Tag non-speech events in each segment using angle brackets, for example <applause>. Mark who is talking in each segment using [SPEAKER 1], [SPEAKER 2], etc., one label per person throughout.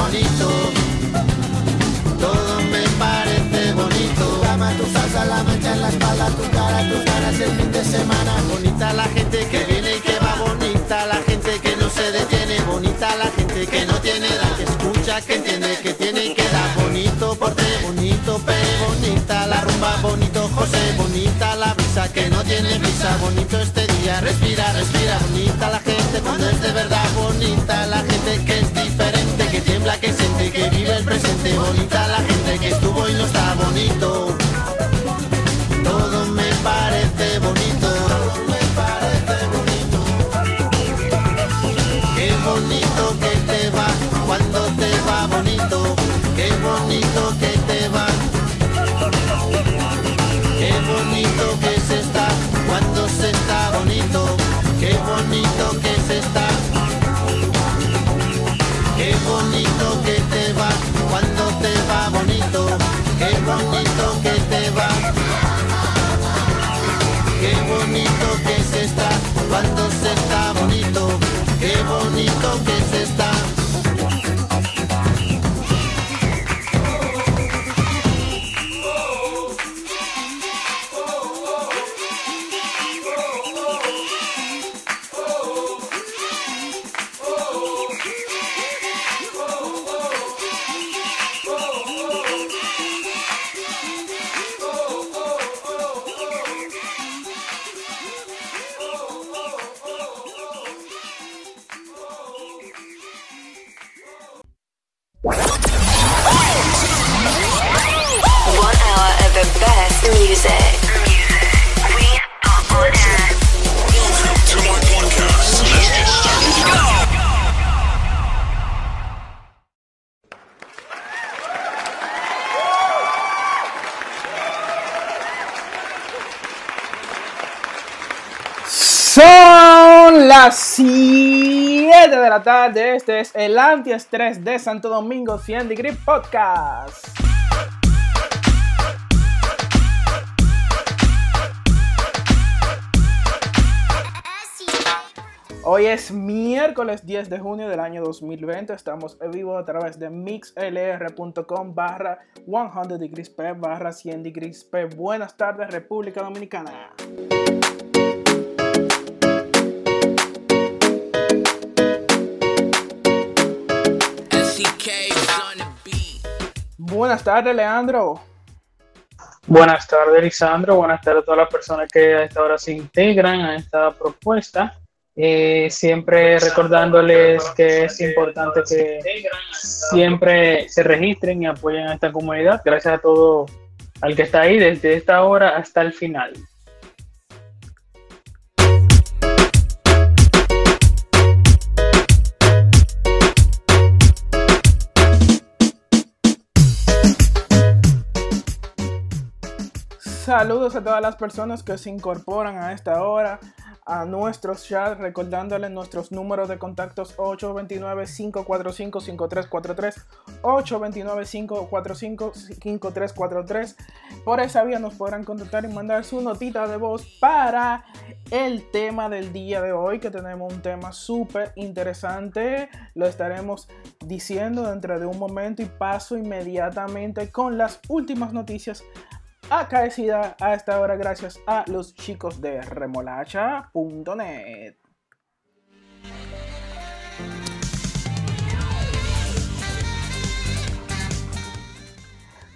[SPEAKER 1] bonito. Todo me parece bonito. Cama, tu salsa, la mancha en la espalda, tu cara, tus ganas el fin de semana. Bonita la gente que viene y que va, bonita la gente que no se detiene, bonita la gente que no tiene edad, que escucha, que entiende, que tiene y que da. Bonito porte, bonito pe, bonita la rumba, bonito José, bonita la brisa que no tiene brisa, bonito este día, respira, respira, bonita la gente cuando es de verdad, bonita la gente que
[SPEAKER 2] de la tarde. Este es el antiestrés de Santo Domingo 100 Degree Podcast. Hoy es miércoles 10 de junio del año 2020. Estamos en vivo a través de mixlr.com barra 100 degrees P barra 100 degrees P. Buenas tardes, República Dominicana. Buenas tardes, Leandro.
[SPEAKER 3] Buenas tardes, Lisandro. Buenas tardes a todas las personas que a esta hora se integran a esta propuesta. Eh, siempre recordándoles que es importante que siempre se registren y apoyen a esta comunidad. Gracias a todo al que está ahí desde esta hora hasta el final.
[SPEAKER 2] Saludos a todas las personas que se incorporan a esta hora a nuestros chats, recordándoles nuestros números de contactos 829-545-5343, 829-545-5343. Por esa vía nos podrán contactar y mandar su notita de voz para el tema del día de hoy, que tenemos un tema súper interesante. Lo estaremos diciendo dentro de un momento y paso inmediatamente con las últimas noticias acaecida a esta hora gracias a los chicos de remolacha.net.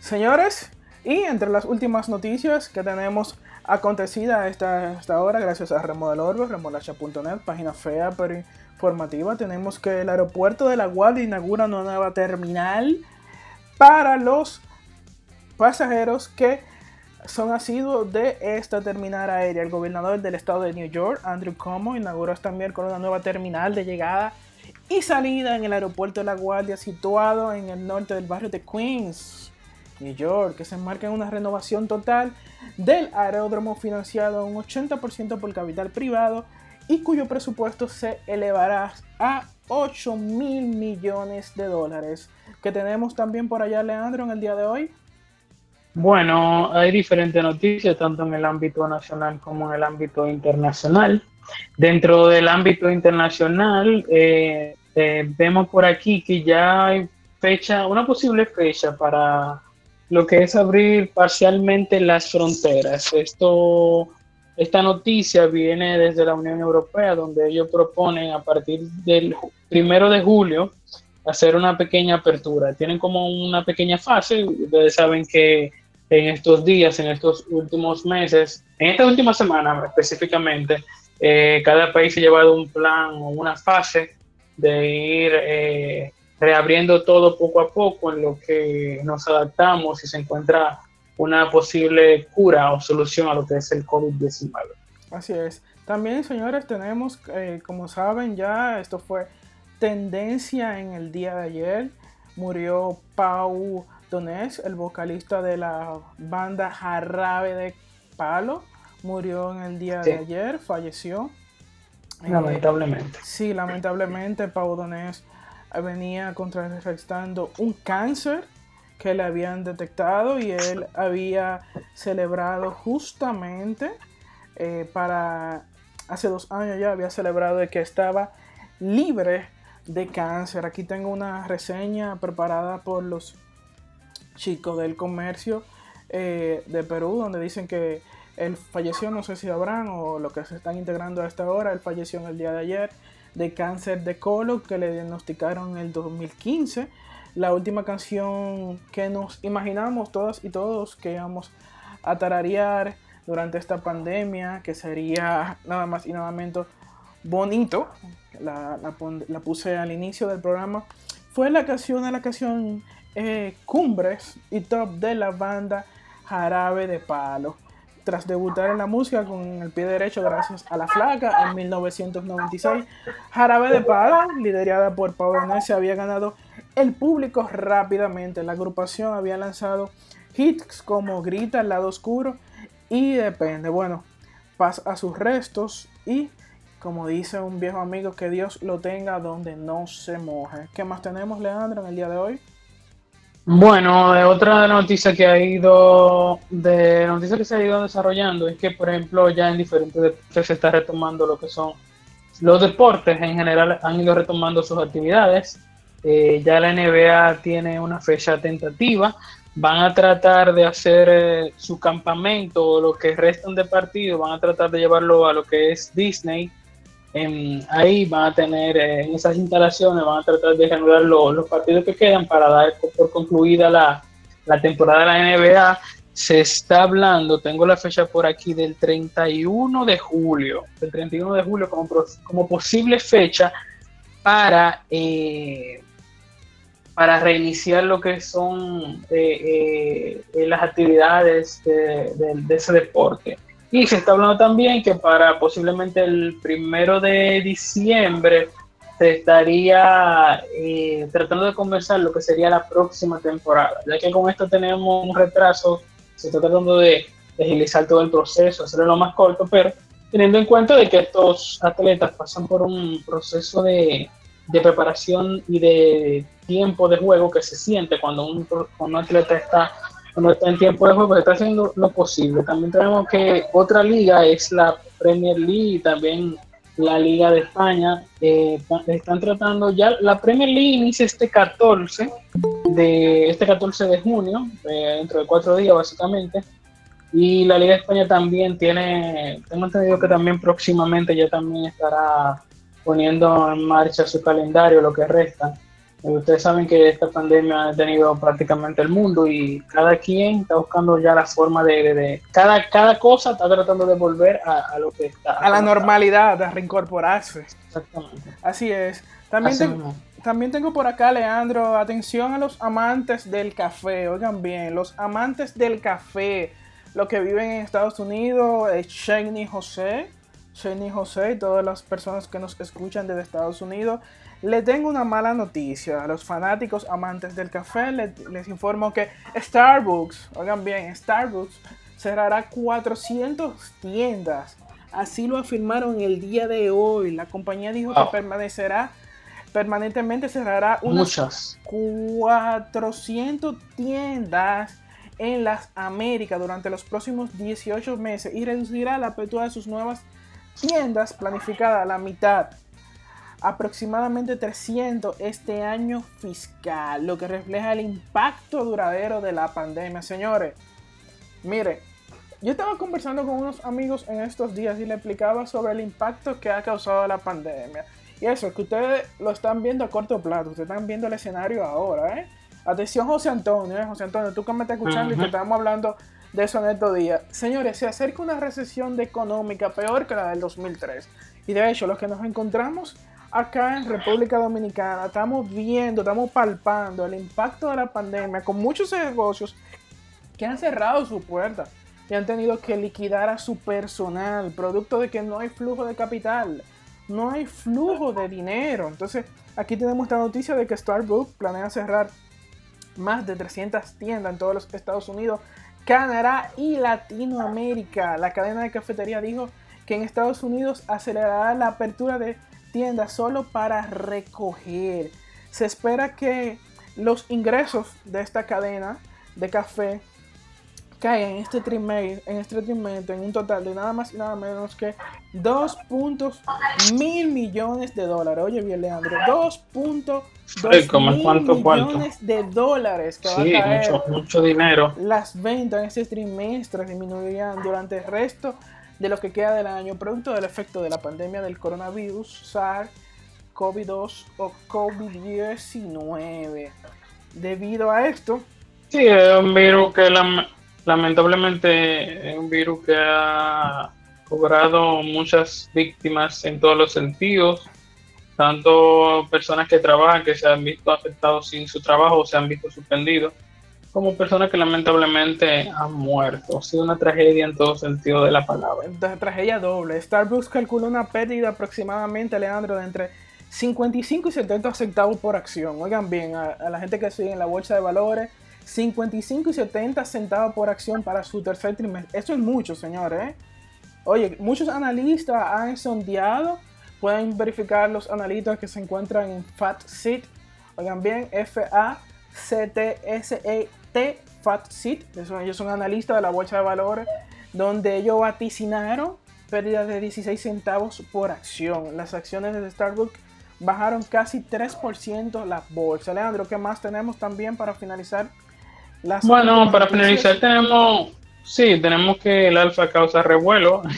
[SPEAKER 2] Señores, y entre las últimas noticias que tenemos acontecida esta, esta hora, gracias a Remodel remolacha.net, página fea pero informativa, tenemos que el aeropuerto de La Guardia inaugura una nueva terminal para los pasajeros que son asiduos de esta terminal aérea. El gobernador del estado de New York, Andrew Cuomo, inauguró esta miércoles una nueva terminal de llegada y salida en el aeropuerto de La Guardia, situado en el norte del barrio de Queens, New York, que se enmarca en una renovación total del aeródromo financiado un 80% por capital privado y cuyo presupuesto se elevará a 8 mil millones de dólares. Que tenemos también por allá, Leandro, en el día de hoy.
[SPEAKER 3] Bueno, hay diferentes noticias, tanto en el ámbito nacional como en el ámbito internacional. Dentro del ámbito internacional, eh, eh, vemos por aquí que ya hay fecha, una posible fecha para lo que es abrir parcialmente las fronteras. Esto, esta noticia viene desde la Unión Europea, donde ellos proponen a partir del primero de julio hacer una pequeña apertura. Tienen como una pequeña fase. Ustedes saben que en estos días, en estos últimos meses, en esta última semana específicamente, eh, cada país ha llevado un plan o una fase de ir eh, reabriendo todo poco a poco en lo que nos adaptamos y se encuentra una posible cura o solución a lo que es el COVID-19.
[SPEAKER 2] Así es. También, señores, tenemos, eh, como saben ya, esto fue tendencia en el día de ayer. Murió Pau Donés, el vocalista de la banda Jarabe de Palo, murió en el día de ayer, falleció.
[SPEAKER 3] Lamentablemente.
[SPEAKER 2] Eh, sí, lamentablemente Pau Donés venía contrarrestando un cáncer que le habían detectado y él había celebrado justamente eh, para hace dos años ya había celebrado de que estaba libre de cáncer. Aquí tengo una reseña preparada por los chicos del comercio eh, de Perú, donde dicen que él falleció, no sé si habrán o lo que se están integrando a esta hora, él falleció en el día de ayer de cáncer de colon que le diagnosticaron en el 2015. La última canción que nos imaginamos todas y todos que íbamos a tararear durante esta pandemia, que sería nada más y nada menos bonito, la, la puse al inicio del programa, fue la canción de la canción eh, cumbres y top de la banda Jarabe de Palo. Tras debutar en la música con el pie derecho gracias a La Flaca en 1996, Jarabe de Palo, liderada por Pablo se había ganado el público rápidamente. La agrupación había lanzado hits como Grita al lado oscuro y Depende. Bueno, pasa a sus restos y como dice un viejo amigo, que Dios lo tenga donde no se moje. ¿Qué más tenemos, Leandro, en el día de hoy?
[SPEAKER 3] Bueno, otra noticia que ha ido, de noticia que se ha ido desarrollando es que, por ejemplo, ya en diferentes deportes se está retomando lo que son los deportes en general han ido retomando sus actividades. Eh, ya la NBA tiene una fecha tentativa. Van a tratar de hacer eh, su campamento o lo que restan de partido, van a tratar de llevarlo a lo que es Disney ahí van a tener eh, en esas instalaciones, van a tratar de reanudar los partidos que quedan para dar por concluida la, la temporada de la NBA, se está hablando, tengo la fecha por aquí, del 31 de julio, del 31 de julio como, como posible fecha para, eh, para reiniciar lo que son eh, las actividades de, de- de ese deporte. Y se está hablando también que para posiblemente el primero de diciembre se estaría eh, tratando de conversar lo que sería la próxima temporada, ya que con esto tenemos un retraso, se está tratando de, agilizar todo el proceso, hacerlo lo más corto, pero teniendo en cuenta de que estos atletas pasan por un proceso de, de preparación y de tiempo de juego que se siente cuando un, cuando un atleta está, cuando está en tiempo de juego, está haciendo lo posible. También tenemos que otra liga es la Premier League y también la Liga de España. eh, están tratando ya, la Premier League inicia este 14 de este 14 de junio, eh, dentro de cuatro días básicamente. Y la Liga de España también tiene, tengo entendido que también próximamente ya también estará poniendo en marcha su calendario, lo que resta. Ustedes saben que esta pandemia ha tenido prácticamente el mundo y cada quien está buscando ya la forma de, de- de- cada, cada cosa está tratando de volver a, a lo que está.
[SPEAKER 2] A la normalidad, a reincorporarse.
[SPEAKER 3] Exactamente.
[SPEAKER 2] Así es. También,
[SPEAKER 3] Así
[SPEAKER 2] ten-
[SPEAKER 3] mismo.
[SPEAKER 2] también tengo por acá, Leandro, atención a los amantes del café. Oigan bien, los amantes del café, los que viven en Estados Unidos, eh, Shani José, Shani José y todas las personas que nos escuchan desde Estados Unidos. Le tengo una mala noticia a los fanáticos amantes del café. le- les informo que Starbucks, oigan bien, Starbucks cerrará 400 tiendas. Así lo afirmaron el día de hoy. La compañía dijo que permanecerá permanentemente cerrará unas
[SPEAKER 3] Muchas.
[SPEAKER 2] 400 tiendas en las Américas durante los próximos 18 meses y reducirá la apertura de sus nuevas tiendas planificada a la mitad. Aproximadamente 300 este año fiscal, lo que refleja el impacto duradero de la pandemia. Señores, mire, yo estaba conversando con unos amigos en estos días y le explicaba sobre el impacto que ha causado la pandemia. Y eso, que ustedes lo están viendo a corto plazo, ustedes están viendo el escenario ahora, ¿eh? Atención, José Antonio, ¿eh? José Antonio, tú que me estás escuchando y que estamos hablando de eso en estos días. Señores, se acerca una recesión de económica peor que la del 2003. Y de hecho, los que nos encontramos acá en República Dominicana, estamos viendo, estamos palpando el impacto de la pandemia con muchos negocios que han cerrado su puerta y han tenido que liquidar a su personal, producto de que no hay flujo de capital, no hay flujo de dinero. Entonces, aquí tenemos esta noticia de que Starbucks planea cerrar más de 300 tiendas en todos los Estados Unidos, Canadá y Latinoamérica. La cadena de cafetería dijo que en Estados Unidos acelerará la apertura de tiendas solo para recoger. Se espera que los ingresos de esta cadena de café caigan en este trimestre, en este trimestre en un total de nada más y nada menos que 2 puntos mil millones de dólares. Oye bien, Leandro, 2.2
[SPEAKER 3] Ay, ¿cómo
[SPEAKER 2] mil
[SPEAKER 3] cuánto, cuánto?
[SPEAKER 2] millones de dólares que
[SPEAKER 3] Sí,
[SPEAKER 2] va a caer.
[SPEAKER 3] mucho, mucho dinero.
[SPEAKER 2] Las ventas en este trimestre disminuirían durante el resto de lo que queda del año, producto del efecto de la pandemia del coronavirus, SARS, COVID-2 o COVID-19. Debido a esto,
[SPEAKER 3] Sí, es un virus que lam- lamentablemente es un virus que ha cobrado muchas víctimas en todos los sentidos, tanto personas que trabajan que se han visto afectados sin su trabajo o se han visto suspendidos, como personas que lamentablemente han muerto. Ha sido una tragedia en todo sentido de la palabra.
[SPEAKER 2] de tragedia doble. Starbucks calcula una pérdida aproximadamente, Leandro, de entre 55 y 70 centavos por acción. Oigan bien, a, a la gente que sigue en la bolsa de valores, 55 y 70 centavos por acción para su tercer trimestre. Eso es mucho, señores. ¿eh? Oye, muchos analistas han sondeado, pueden verificar los analistas que se encuentran en FATSIT. Oigan bien, F-A-C-T-S-E-T, FATSIT. Ellos son analistas de la bolsa de valores, donde ellos vaticinaron pérdidas de 16 centavos por acción. Las acciones de Starbucks bajaron casi 3% la bolsa. Leandro, ¿qué más tenemos también para finalizar? Las
[SPEAKER 3] Bueno, para finalizar tenemos, sí, tenemos que el alfa causa revuelo. <laughs>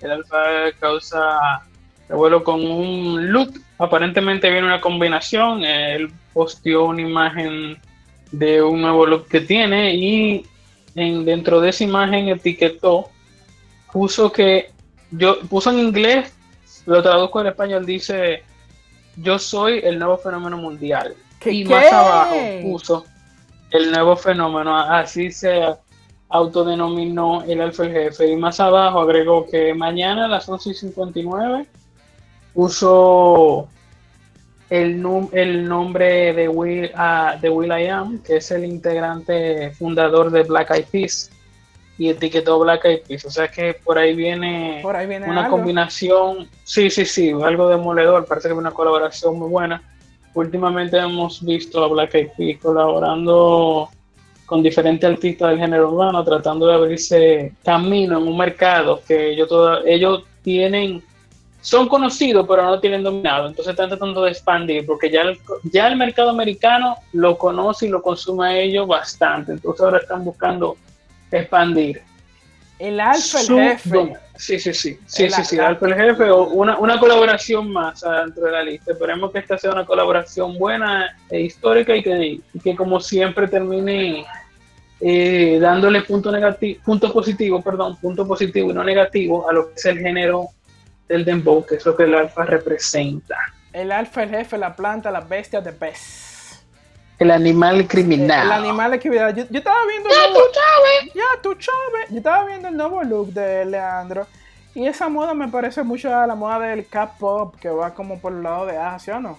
[SPEAKER 3] El alfa causa revuelo con un look. Aparentemente viene una combinación. Él posteó una imagen de un nuevo look que tiene y en, dentro de esa imagen etiquetó, puso que yo puso en inglés, lo traduzco en español, dice yo soy el nuevo fenómeno mundial.
[SPEAKER 2] ¿Qué,
[SPEAKER 3] y
[SPEAKER 2] qué?
[SPEAKER 3] más abajo puso el nuevo fenómeno, así se autodenominó el alfa jefe. Y más abajo agregó que mañana a las 11 y 59 puso el, num- el nombre de Will, ah, de Will I Am, que es el integrante fundador de Black Eyed Peas, y etiquetó Black Eyed Peas. O sea que por ahí viene
[SPEAKER 2] Por ahí viene
[SPEAKER 3] una
[SPEAKER 2] algo.
[SPEAKER 3] combinación, sí, sí, sí, algo demoledor, parece que es una colaboración muy buena. Últimamente hemos visto a Black Eyed Peas colaborando con diferentes artistas del género urbano, tratando de abrirse camino en un mercado que ellos, toda- ellos tienen, son conocidos, pero no tienen dominado. Entonces están tratando de expandir, porque ya el, ya el mercado americano lo conoce y lo consume a ellos bastante. Entonces ahora están buscando expandir.
[SPEAKER 2] El alfa, el jefe.
[SPEAKER 3] Sí, sí, sí. Sí,
[SPEAKER 2] El
[SPEAKER 3] sí, sí.
[SPEAKER 2] a-
[SPEAKER 3] Alfa el jefe o una, una colaboración más dentro de la lista. Esperemos que esta sea una colaboración buena e histórica y que, y que como siempre termine eh, dándole punto negativo, punto positivo, perdón, punto positivo y no negativo a lo que es el género del dembow, que es lo que el alfa representa.
[SPEAKER 2] El alfa, el jefe, la planta, la bestia de pez.
[SPEAKER 3] El animal criminal.
[SPEAKER 2] El animal de actividad. Yo, yo estaba viendo. el nuevo- Ya, tú sabes. Yo estaba viendo el nuevo look de Leandro. Y esa moda me parece mucho a la moda del K-pop, que va como por el lado de Asia, ¿no?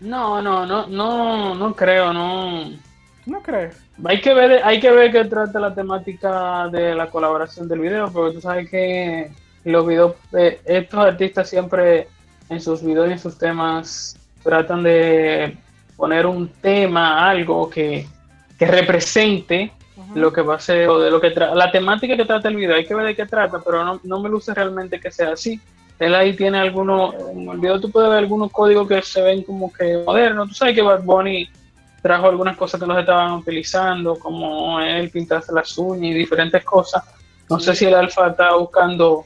[SPEAKER 3] No, no, no, no, no creo, no.
[SPEAKER 2] ¿Tú no crees?
[SPEAKER 3] Hay que ver, hay que ver qué trata la temática de la colaboración del video, porque tú sabes que los videos, eh, estos artistas siempre en sus videos y en sus temas tratan de poner un tema, algo que, que represente lo que va a ser, o de lo que tra- la temática que trata el video, hay que ver de qué trata, pero no, no me luce realmente que sea así. Él ahí tiene algunos, en el video tú puedes ver algunos códigos que se ven como que modernos. Tú sabes que Bad Bunny trajo algunas cosas que los estaban utilizando, como él pintarse las uñas y diferentes cosas. No sé si el alfa está buscando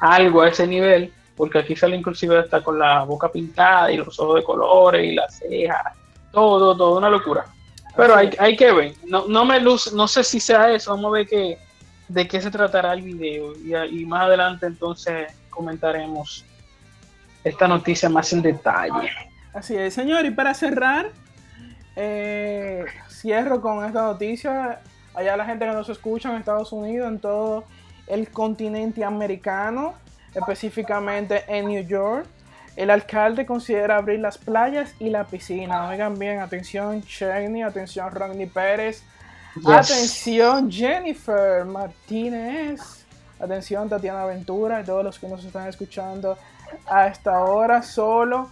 [SPEAKER 3] algo a ese nivel, porque aquí sale inclusive hasta con la boca pintada y los ojos de colores y las cejas, todo, todo, una locura. Pero hay, hay que ver, no, no me luce, no sé si sea eso, vamos a ver qué, de qué se tratará el video y, y más adelante entonces comentaremos esta noticia más en detalle.
[SPEAKER 2] Así es, señor. Y para cerrar, eh, cierro con esta noticia. Allá la gente que nos escucha en Estados Unidos, en todo el continente americano, específicamente en New York, el alcalde considera abrir las playas y la piscina. Oigan bien, atención Cheney, atención Rodney Pérez,
[SPEAKER 3] Yes.
[SPEAKER 2] atención Jennifer Martínez, atención Tatiana Ventura y todos los que nos están escuchando a esta hora solo.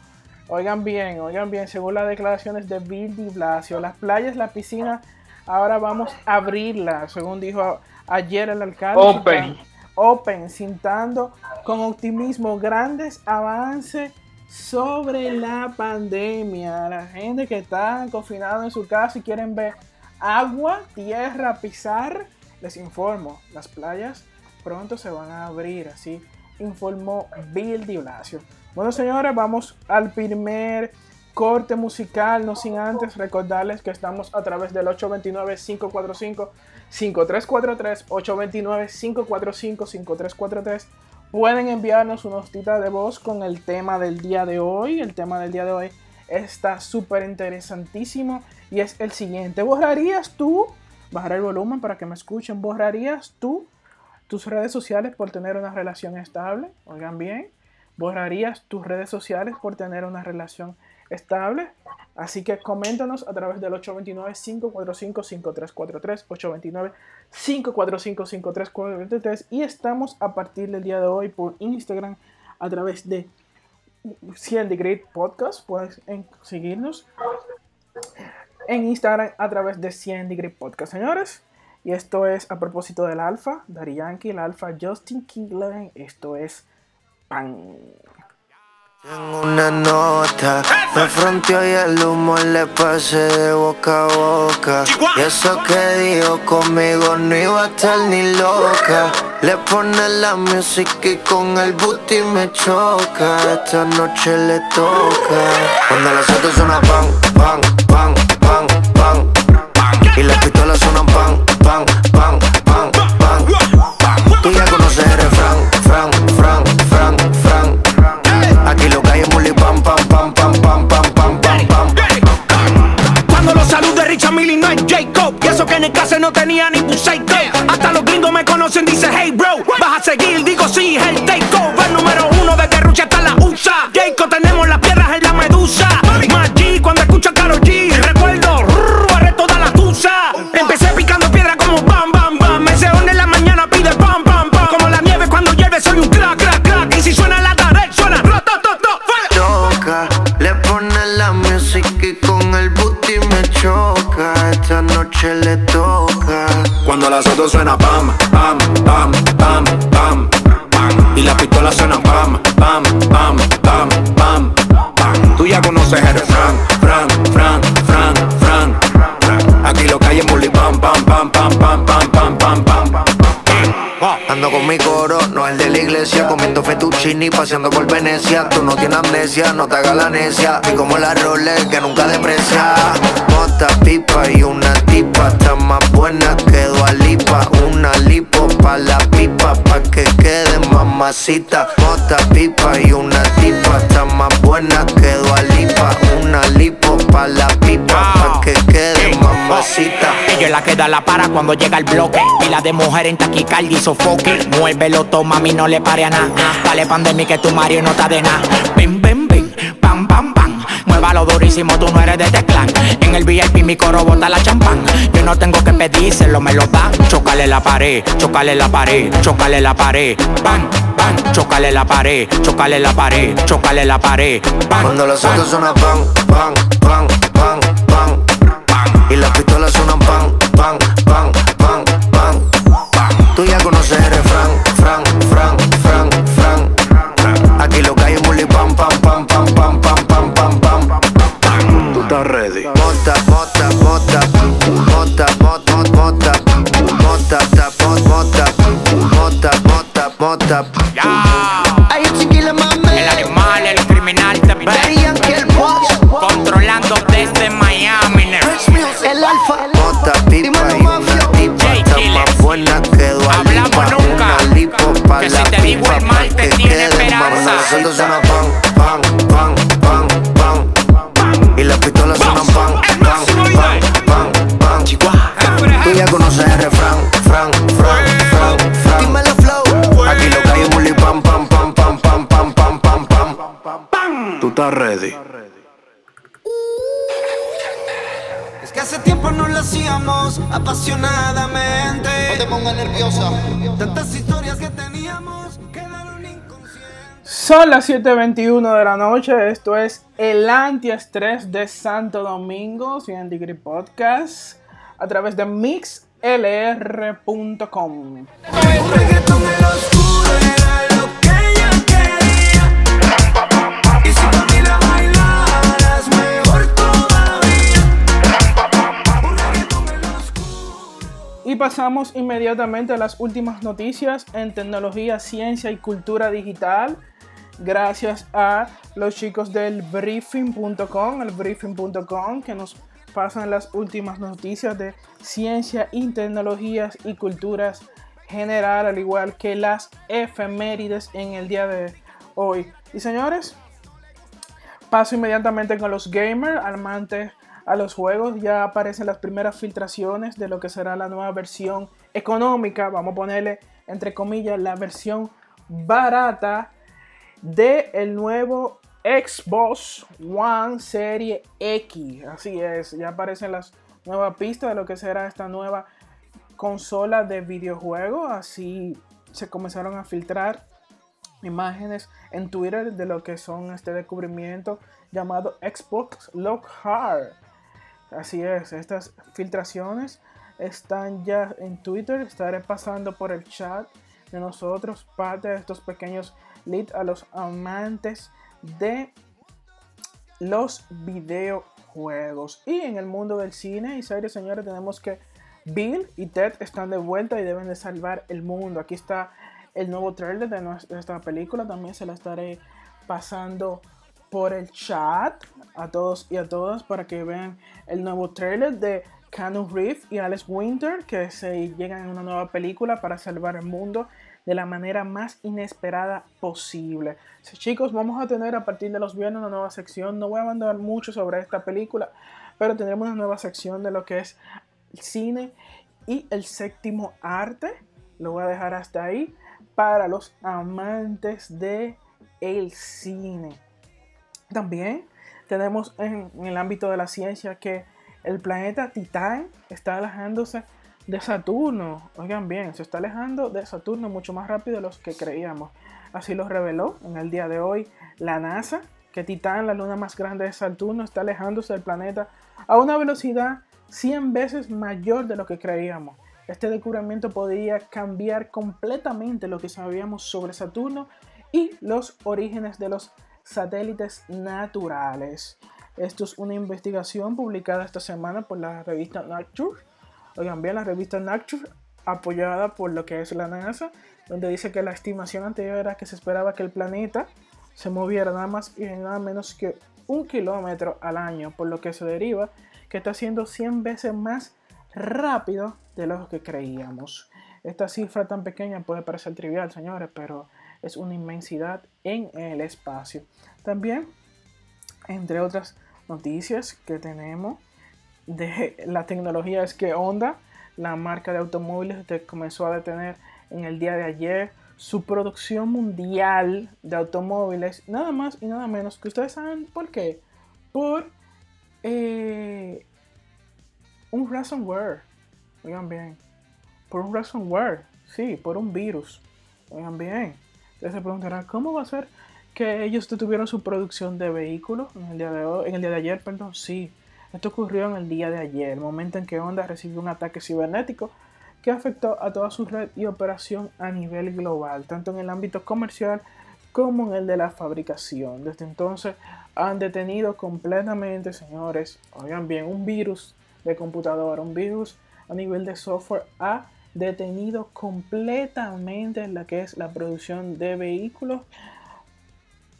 [SPEAKER 2] Oigan bien, oigan bien, según las declaraciones de Bill Di Blasio, las playas, la piscina, ahora vamos a abrirlas, según dijo ayer el alcalde.
[SPEAKER 3] Open.
[SPEAKER 2] Citando- Open, cintando con optimismo grandes avances sobre la pandemia. La gente que está confinada en su casa y quieren ver agua, tierra, pisar, les informo, las playas pronto se van a abrir, así informó Bill Di Blasio. Bueno, señores, vamos al primer corte musical, no sin antes recordarles que estamos a través del 829-545-5343, 829-545-5343. Pueden enviarnos una hostita de voz con el tema del día de hoy. El tema del día de hoy está súper interesantísimo y es el siguiente. ¿Borrarías tú? Bajar el volumen para que me escuchen. ¿Borrarías tú tus redes sociales por tener una relación estable? Oigan bien. ¿Borrarías tus redes sociales por tener una relación estable? Así que coméntanos a través del 829-545-5343, 829-545-5343 y estamos a partir del día de hoy por Instagram a través de 100 Degree Podcast. Puedes seguirnos en Instagram a través de 100 Degree Podcast, señores. Y esto es a propósito del alfa, Daddy Yankee, el alfa Justin King Esto es pan.
[SPEAKER 4] Tengo una nota, me fronteó y el humo le pasé de boca a boca. Y eso que dijo conmigo no iba a estar ni loca. Le pone la música y con el booty me choca. Esta noche le toca. Cuando las otras suena pan, pan, pan, pan. Y las pistolas suenan pan, pan, pan, pan, pan,
[SPEAKER 5] no tenía ni psycho Hasta los gringos me conocen, dice hey Otras suena pam, pam, pam, pam, pam, pam. Y las pistolas suenan pam, pam, pam, pam, pam, pam. Tú ya conoces el fran, fran, fran, fran, fran. Aquí lo es bully pam, pam, pam, pam, pam, pam, pam, pam, pam.
[SPEAKER 4] Ando con mi coro, no el de la iglesia, comiendo fettuccini, paseando por Venecia. Tú no tienes amnesia, no te hagas la necia. Y como la Rolex que nunca deprecia. Mota, pipa y una tipa, está más buena Una lipo pa' la pipa, pa' que quede mamacita. Mota, pipa y una tipa, está más buena que Lipa. Una lipo pa' la pipa, pa' que quede mamacita.
[SPEAKER 6] Ella la que da la para cuando llega el bloque. Y la de mujer en taquicardia y sofoque. Muévelo, toma, mami, no le pare a nada. Dale pandemia que tu Mario no está de nada. Bim, bim, bim, pam, pam, pam. Muévalo durísimo, tú no eres de este clan. En el VIP mi coro bota la champán. Yo no tengo que pedírselo, me lo dan. Chocale la pared, chocale la pared, chocale la pared. Pan, pan, chocale la pared, chocale la pared, chocale la pared. Pan,
[SPEAKER 4] Cuando los
[SPEAKER 6] pan.
[SPEAKER 4] autos suenan pan, pan,
[SPEAKER 2] Son las 7.21 de la noche, esto es el antiestrés de Santo Domingo, 100 Degree Podcast, a través de mixlr.com. Y pasamos inmediatamente a las últimas noticias en tecnología, ciencia y cultura digital. Gracias a los chicos del briefing.com, el briefing.com, que nos pasan las últimas noticias de ciencia y tecnologías y culturas general, al igual que las efemérides en el día de hoy. Y señores, paso inmediatamente con los gamers, amantes a los juegos. Ya aparecen las primeras filtraciones de lo que será la nueva versión económica. Vamos a ponerle entre comillas la versión barata de el nuevo Xbox One Serie X. Así es, ya aparecen las nuevas pistas de lo que será esta nueva consola de videojuegos. Así se comenzaron a filtrar imágenes en Twitter de lo que son este descubrimiento llamado Xbox Lockhart. Así es, estas filtraciones están ya en Twitter. Estaré pasando por el chat de nosotros parte de estos pequeños leads a los amantes de los videojuegos. Y en el mundo del cine y series, señores, tenemos que Bill y Ted están de vuelta y deben de salvar el mundo. Aquí está el nuevo trailer de nuestra película. También se la estaré pasando por el chat a todos y a todas para que vean el nuevo trailer de Keanu Reeves y Alex Winter que se llegan en una nueva película para salvar el mundo de la manera más inesperada posible. Chicos, vamos a tener a partir de los viernes una nueva sección. No voy a abandonar mucho sobre esta película, pero tendremos una nueva sección de lo que es el cine y el séptimo arte. Lo voy a dejar hasta ahí para los amantes de el cine. También tenemos en, en el ámbito de la ciencia que el planeta Titán está alejándose de Saturno. Oigan bien, se está alejando de Saturno mucho más rápido de los que creíamos. Así lo reveló en el día de hoy la NASA, que Titán, la luna más grande de Saturno, está alejándose del planeta a una velocidad 100 veces mayor de lo que creíamos. Este descubrimiento podría cambiar completamente lo que sabíamos sobre Saturno y los orígenes de los satélites naturales. Esto es una investigación publicada esta semana por la revista Nature. Oigan bien, la revista Nature, apoyada por lo que es la NASA, donde dice que la estimación anterior era que se esperaba que el planeta se moviera nada más y nada menos que un kilómetro al año, por lo que se deriva que está siendo 100 veces más rápido de lo que creíamos. Esta cifra tan pequeña puede parecer trivial, señores, pero es una inmensidad en el espacio. También, entre otras noticias que tenemos de la tecnología, es que Honda, la marca de automóviles, comenzó a detener en el día de ayer su producción mundial de automóviles, nada más y nada menos que ustedes saben por qué. Por eh, un ransomware. Oigan bien. Por un ransomware. Sí, por un virus. Oigan bien. Ustedes se preguntarán, ¿cómo va a ser que ellos detuvieron su producción de vehículos en el día de, hoy, en el día de ayer? Perdón, sí. Esto ocurrió en el día de ayer, el momento en que Honda recibió un ataque cibernético que afectó a toda su red y operación a nivel global, tanto en el ámbito comercial como en el de la fabricación. Desde entonces han detenido completamente, señores, oigan bien, un virus de computadora, un virus a nivel de software ha detenido completamente la que es la producción de vehículos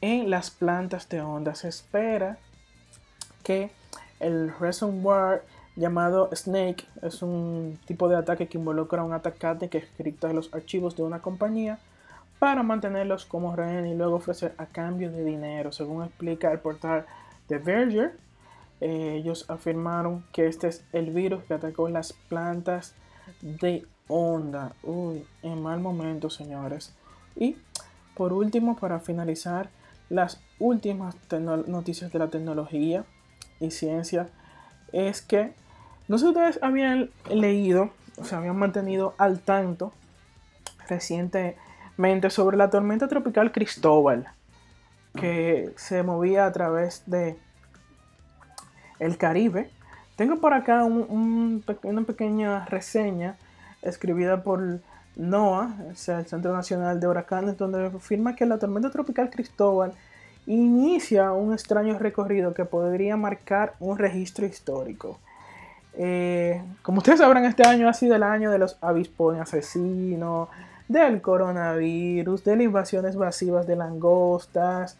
[SPEAKER 2] en las plantas de Honda. Se espera que el ransomware llamado Snake es un tipo de ataque que involucra a un atacante que encripta los archivos de una compañía para mantenerlos como rehén y luego ofrecer a cambio de dinero. Según explica el portal The Verger, eh, ellos afirmaron que este es el virus que atacó las plantas de Honda. Uy, en mal momento, señores. Y por último, para finalizar, las últimas noticias de la tecnología y ciencia es que no sé si ustedes habían leído o se habían mantenido al tanto recientemente sobre la tormenta tropical Cristóbal que se movía a través de el Caribe. Tengo por acá una pequeña reseña escribida por NOAA, el Centro Nacional de Huracanes, donde afirma que la tormenta tropical Cristóbal inicia un extraño recorrido que podría marcar un registro histórico. Eh, como ustedes sabrán, este año ha sido el año de los avispones asesinos, del coronavirus, de las invasiones masivas de langostas,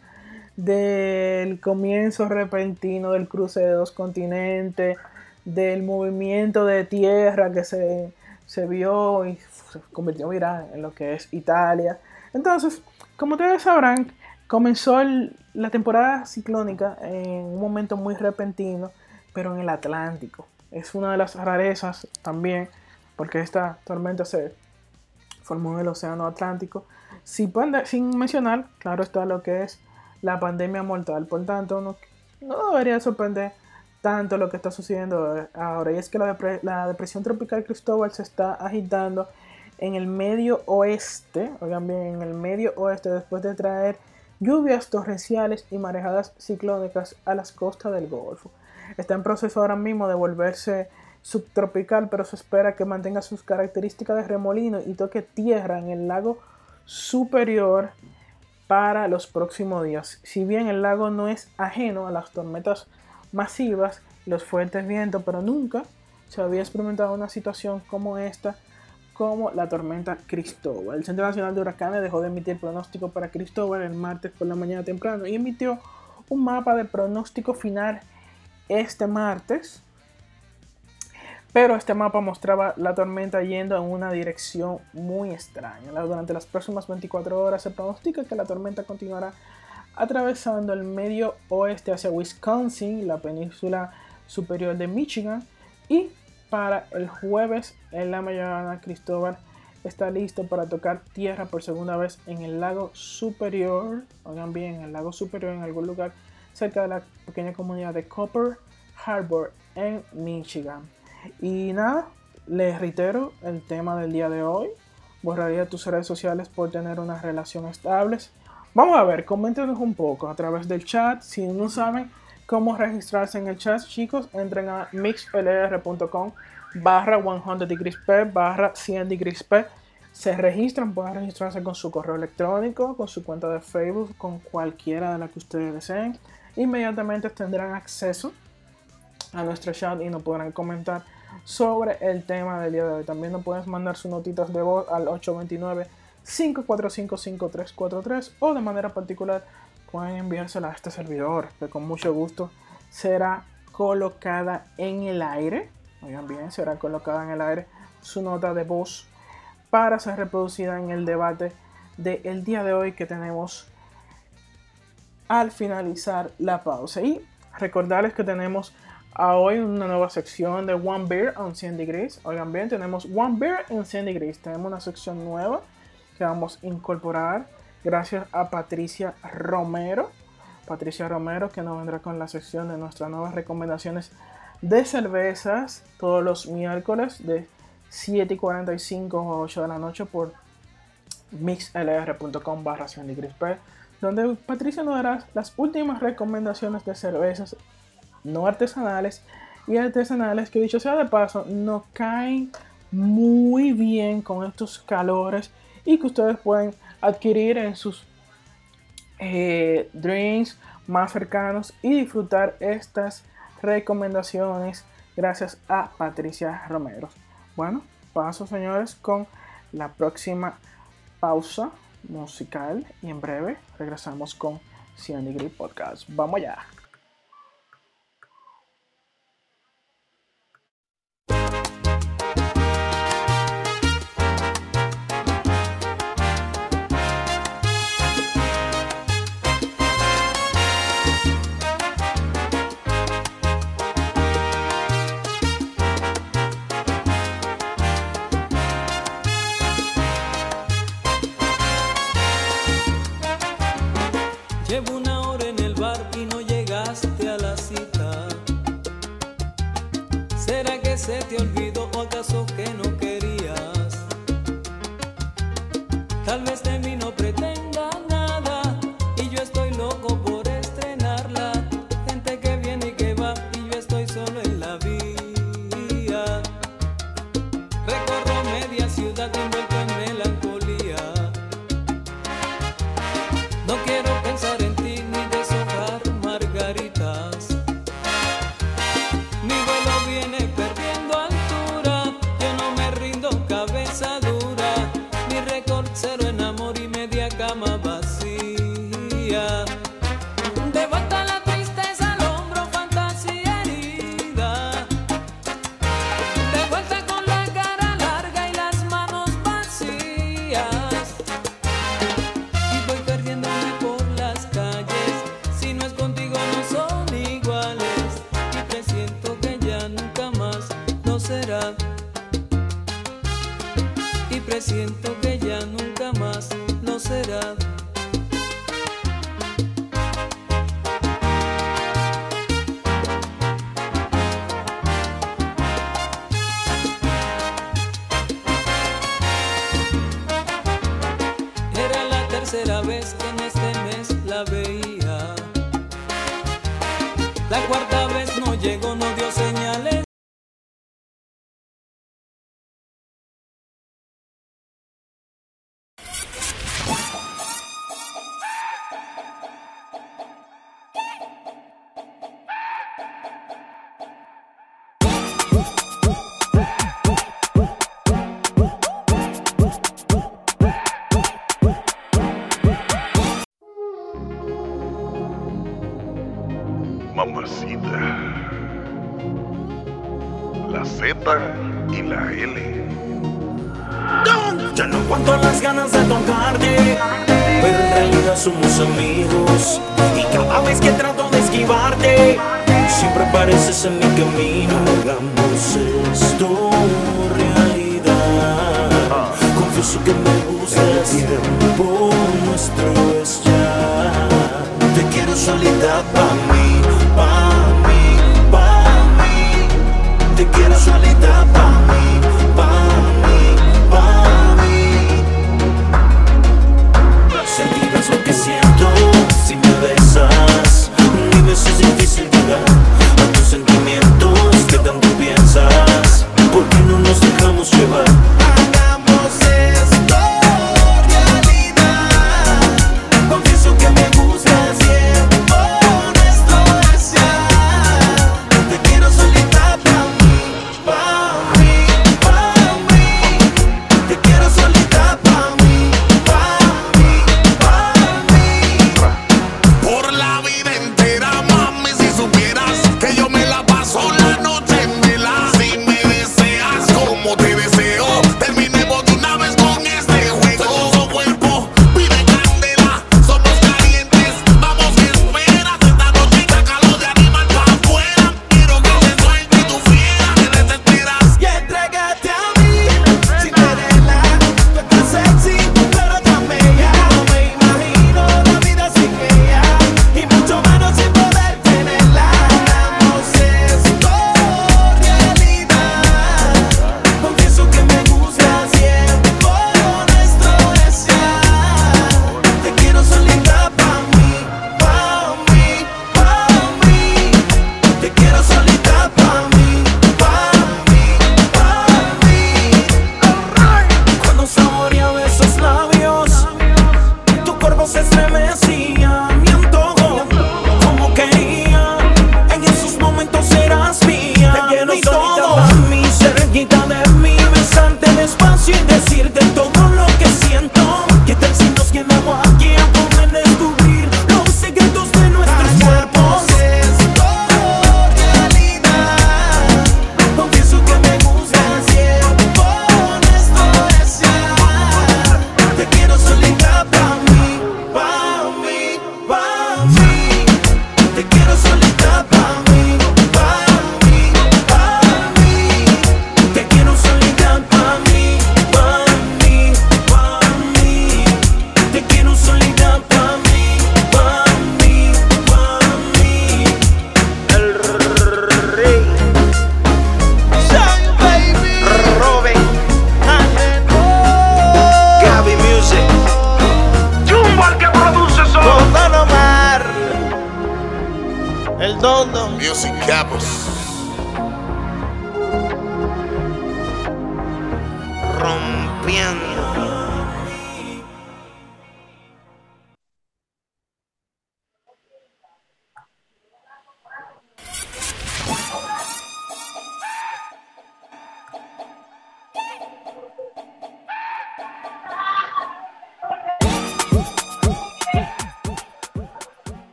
[SPEAKER 2] del comienzo repentino del cruce de dos continentes, del movimiento de tierra que se, vio y se convirtió en lo que es Italia. Entonces, como ustedes sabrán, comenzó la temporada ciclónica en un momento muy repentino, pero en el Atlántico. Es una de las rarezas también, porque esta tormenta se formó en el Océano Atlántico. Sin, sin mencionar, claro está lo que es la pandemia mortal. Por tanto, no, no debería sorprender tanto lo que está sucediendo ahora. Y es que la, la, depresión tropical Cristóbal se está agitando en el medio oeste, oigan bien, en el medio oeste, después de traer lluvias torrenciales y marejadas ciclónicas a las costas del Golfo. Está en proceso ahora mismo de volverse subtropical, pero se espera que mantenga sus características de remolino y toque tierra en el lago superior para los próximos días. Si bien el lago no es ajeno a las tormentas masivas los fuertes vientos, pero nunca se había experimentado una situación como esta, como la tormenta Cristóbal. El Centro Nacional de Huracanes dejó de emitir pronóstico para Cristóbal el martes por la mañana temprano y emitió un mapa de pronóstico final este martes pero este mapa mostraba la tormenta yendo en una dirección muy extraña. Durante las próximas 24 horas se pronostica que la tormenta continuará atravesando el medio oeste hacia Wisconsin, la península superior de Michigan y para el jueves en la mañana Cristóbal está listo para tocar tierra por segunda vez en el lago superior, oigan bien, en el lago superior en algún lugar cerca de la pequeña comunidad de Copper Harbor en Michigan. Y nada, les reitero el tema del día de hoy. Borraría tus redes sociales por tener una relación estable. Vamos a ver, coméntenos un poco a través del chat. Si no saben cómo registrarse en el chat, chicos, entren a mixlr.com barra 100 degrees P barra 100 degrees P. Se registran, pueden registrarse con su correo electrónico, con su cuenta de Facebook, con cualquiera de las que ustedes deseen. Inmediatamente tendrán acceso a nuestro chat y nos podrán comentar sobre el tema del día de hoy. También nos puedes mandar sus notitas de voz al 829-545-5343 o de manera particular pueden enviársela a este servidor que con mucho gusto será colocada en el aire. Oigan bien, será colocada en el aire su nota de voz para ser reproducida en el debate del día de hoy que tenemos al finalizar la pausa. Y recordarles que tenemos a hoy una nueva sección de One Beer on 100 Degrees. Oigan bien, tenemos One Beer on 100 Degrees. Tenemos una sección nueva que vamos a incorporar gracias a Patricia Romero. Patricia Romero que nos vendrá con la sección de nuestras nuevas recomendaciones de cervezas todos los miércoles de 7 y 45 a 8 de la noche por mixlr.com barra donde Patricia nos dará las últimas recomendaciones de cervezas no artesanales y artesanales que dicho sea de paso no caen muy bien con estos calores y que ustedes pueden adquirir en sus eh, drinks más cercanos y disfrutar estas recomendaciones gracias a Patricia Romero. Bueno, paso señores con la próxima pausa musical y en breve regresamos con 100 Degree Podcast. Vamos allá.
[SPEAKER 7] Llevo una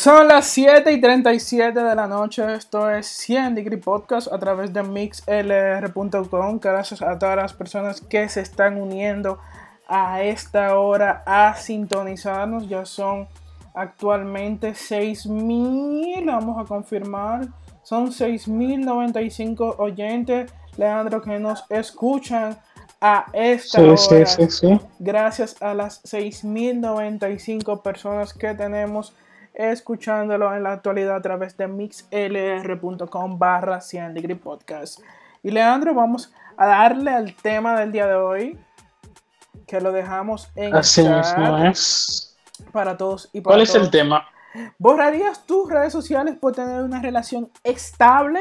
[SPEAKER 7] Son
[SPEAKER 5] las
[SPEAKER 2] 7 y 37 de la noche. Esto es 100 Degree Podcast a través de mixlr.com. Gracias a todas las personas que se están uniendo a esta hora a sintonizarnos. Ya son actualmente 6.000. Vamos a confirmar. Son 6.095 oyentes, Leandro, que nos escuchan a esta
[SPEAKER 3] Sí,
[SPEAKER 2] hora.
[SPEAKER 3] sí, sí, sí.
[SPEAKER 2] Gracias a las 6.095 personas que tenemos escuchándolo en la actualidad a través de mixlr.com barra 100 degree podcast. Y Leandro, vamos a darle al tema del día de hoy, que lo dejamos en
[SPEAKER 3] Así es.
[SPEAKER 2] para todos y para
[SPEAKER 3] ¿Cuál es el tema?
[SPEAKER 2] ¿Borrarías tus redes sociales por tener una relación estable?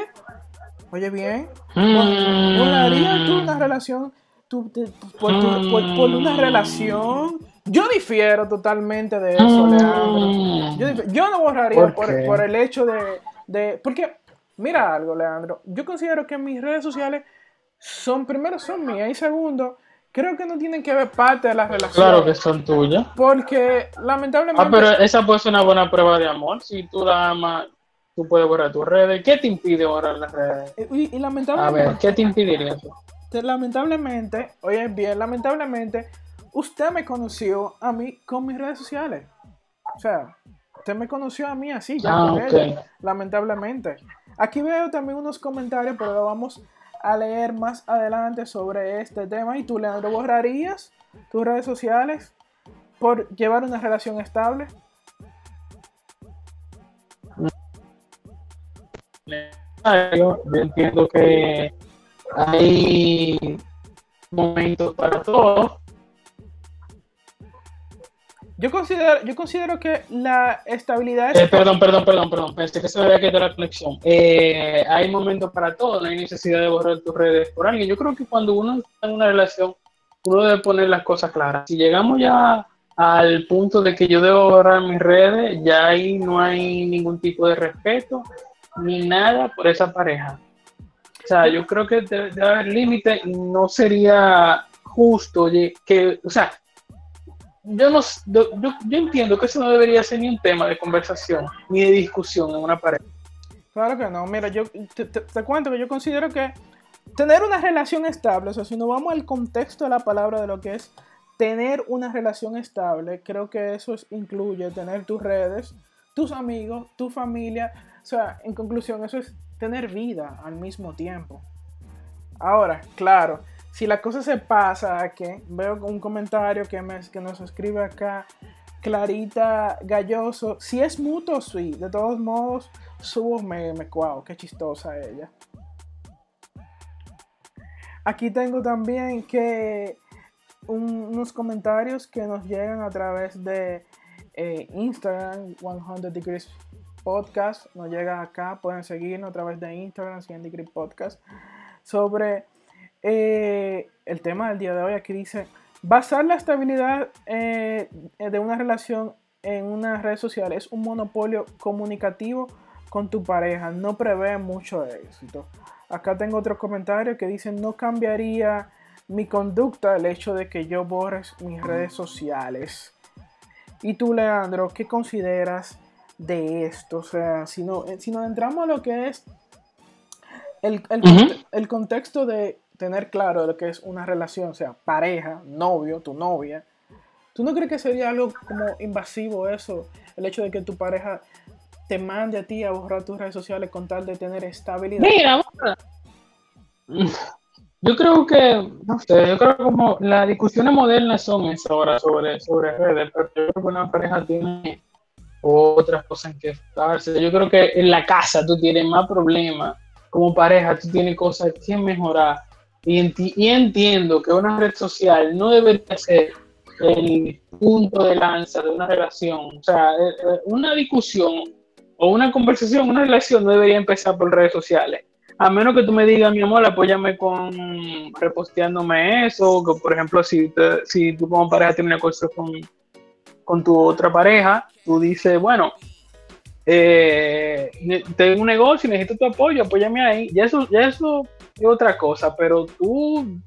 [SPEAKER 2] Oye bien,
[SPEAKER 3] Mm.
[SPEAKER 2] ¿borrarías tú una relación por, tu- por- por una relación? Yo difiero totalmente de eso, Leandro. Yo, no borraría
[SPEAKER 3] ¿Por
[SPEAKER 2] por,
[SPEAKER 3] qué?
[SPEAKER 2] por el hecho de, de- Porque, mira algo, Leandro. Yo considero que mis redes sociales son, primero, son mías y segundo, creo que no tienen que ver parte de la relación.
[SPEAKER 3] Claro que son tuyas.
[SPEAKER 2] Porque, lamentablemente...
[SPEAKER 3] Ah, pero esa puede ser una buena prueba de amor. Si tú la amas, tú puedes borrar tus redes. ¿Qué te impide borrar las redes?
[SPEAKER 2] Y, y
[SPEAKER 3] A
[SPEAKER 2] lamentablemente,
[SPEAKER 3] ver, ¿qué te impediría eso?
[SPEAKER 2] te- lamentablemente, oye bien, lamentablemente, usted me conoció a mí con mis redes sociales. O sea, usted me conoció a mí así, ya
[SPEAKER 3] Ah,
[SPEAKER 2] lamentablemente. Aquí veo también unos comentarios, pero lo vamos a leer más adelante sobre este tema. ¿Y tú, Leandro, borrarías tus redes sociales por llevar una relación estable?
[SPEAKER 3] Yo yo entiendo que hay momentos para todo.
[SPEAKER 2] Yo considero, yo considero que la estabilidad es
[SPEAKER 3] Eh, perdón, perdón, perdón, perdón. Pensé que se me había quedado la conexión. Eh, hay momentos para todo, no hay necesidad de borrar tus redes por alguien. Yo creo que cuando uno está en una relación, uno debe poner las cosas claras. Si llegamos ya al punto de que yo debo borrar mis redes, ya ahí no hay ningún tipo de respeto ni nada por esa pareja. O sea, yo creo que debe, debe haber límite y no sería justo que, o sea, yo no yo, yo, entiendo que eso no debería ser ni un tema de conversación ni de discusión en una pareja.
[SPEAKER 2] Claro que no. Mira, yo te, te- cuento que yo considero que tener una relación estable, o sea, si nos vamos al contexto de la palabra de lo que es tener una relación estable, creo que eso es- incluye tener tus redes, tus amigos, tu familia. O sea, en conclusión, eso es tener vida al mismo tiempo. Ahora, claro, si la cosa se pasa que veo un comentario que, me, que nos escribe acá Clarita Galloso, si es mutuo, sí, de todos modos, subo meme, wow, qué chistosa ella. Aquí tengo también que un- unos comentarios que nos llegan a través de eh, Instagram, 100 Degrees Podcast, nos llega acá, pueden seguirnos a través de Instagram, 100 Degrees Podcast, sobre eh, el tema del día de hoy. Aquí dice, basar la estabilidad eh, de una relación en una red social es un monopolio comunicativo con tu pareja, no prevé mucho éxito. Acá tengo otro comentario que dice, no cambiaría mi conducta el hecho de que yo borres mis redes sociales. Y tú, Leandro, ¿qué consideras de esto? O sea, si, no, eh, si nos entramos a lo que es el, el, el contexto de tener claro lo que es una relación, o sea, pareja, novio, tu novia, ¿tú no crees que sería algo como invasivo eso? El hecho de que tu pareja te mande a ti a borrar tus redes sociales con tal de tener estabilidad.
[SPEAKER 3] Mira, yo creo que, no sé, yo creo como las discusiones modernas son eso ahora sobre, sobre redes, pero yo creo que una pareja tiene otras cosas en que enfocarse. Yo creo que en la casa tú tienes más problemas, como pareja tú tienes cosas que mejorar. Y, enti- y entiendo que una red social no debería ser el punto de lanza de una relación. O sea, eh, eh, una discusión o una conversación, una relación no debería empezar por redes sociales. A menos que tú me digas, mi amor, apóyame con reposteándome eso, que por ejemplo, si, te- si tú como pareja tienes una cosa con, con tu otra pareja, tú dices, bueno, eh, tengo un negocio necesito tu apoyo, apóyame ahí. Ya eso, ya eso otra cosa, pero tú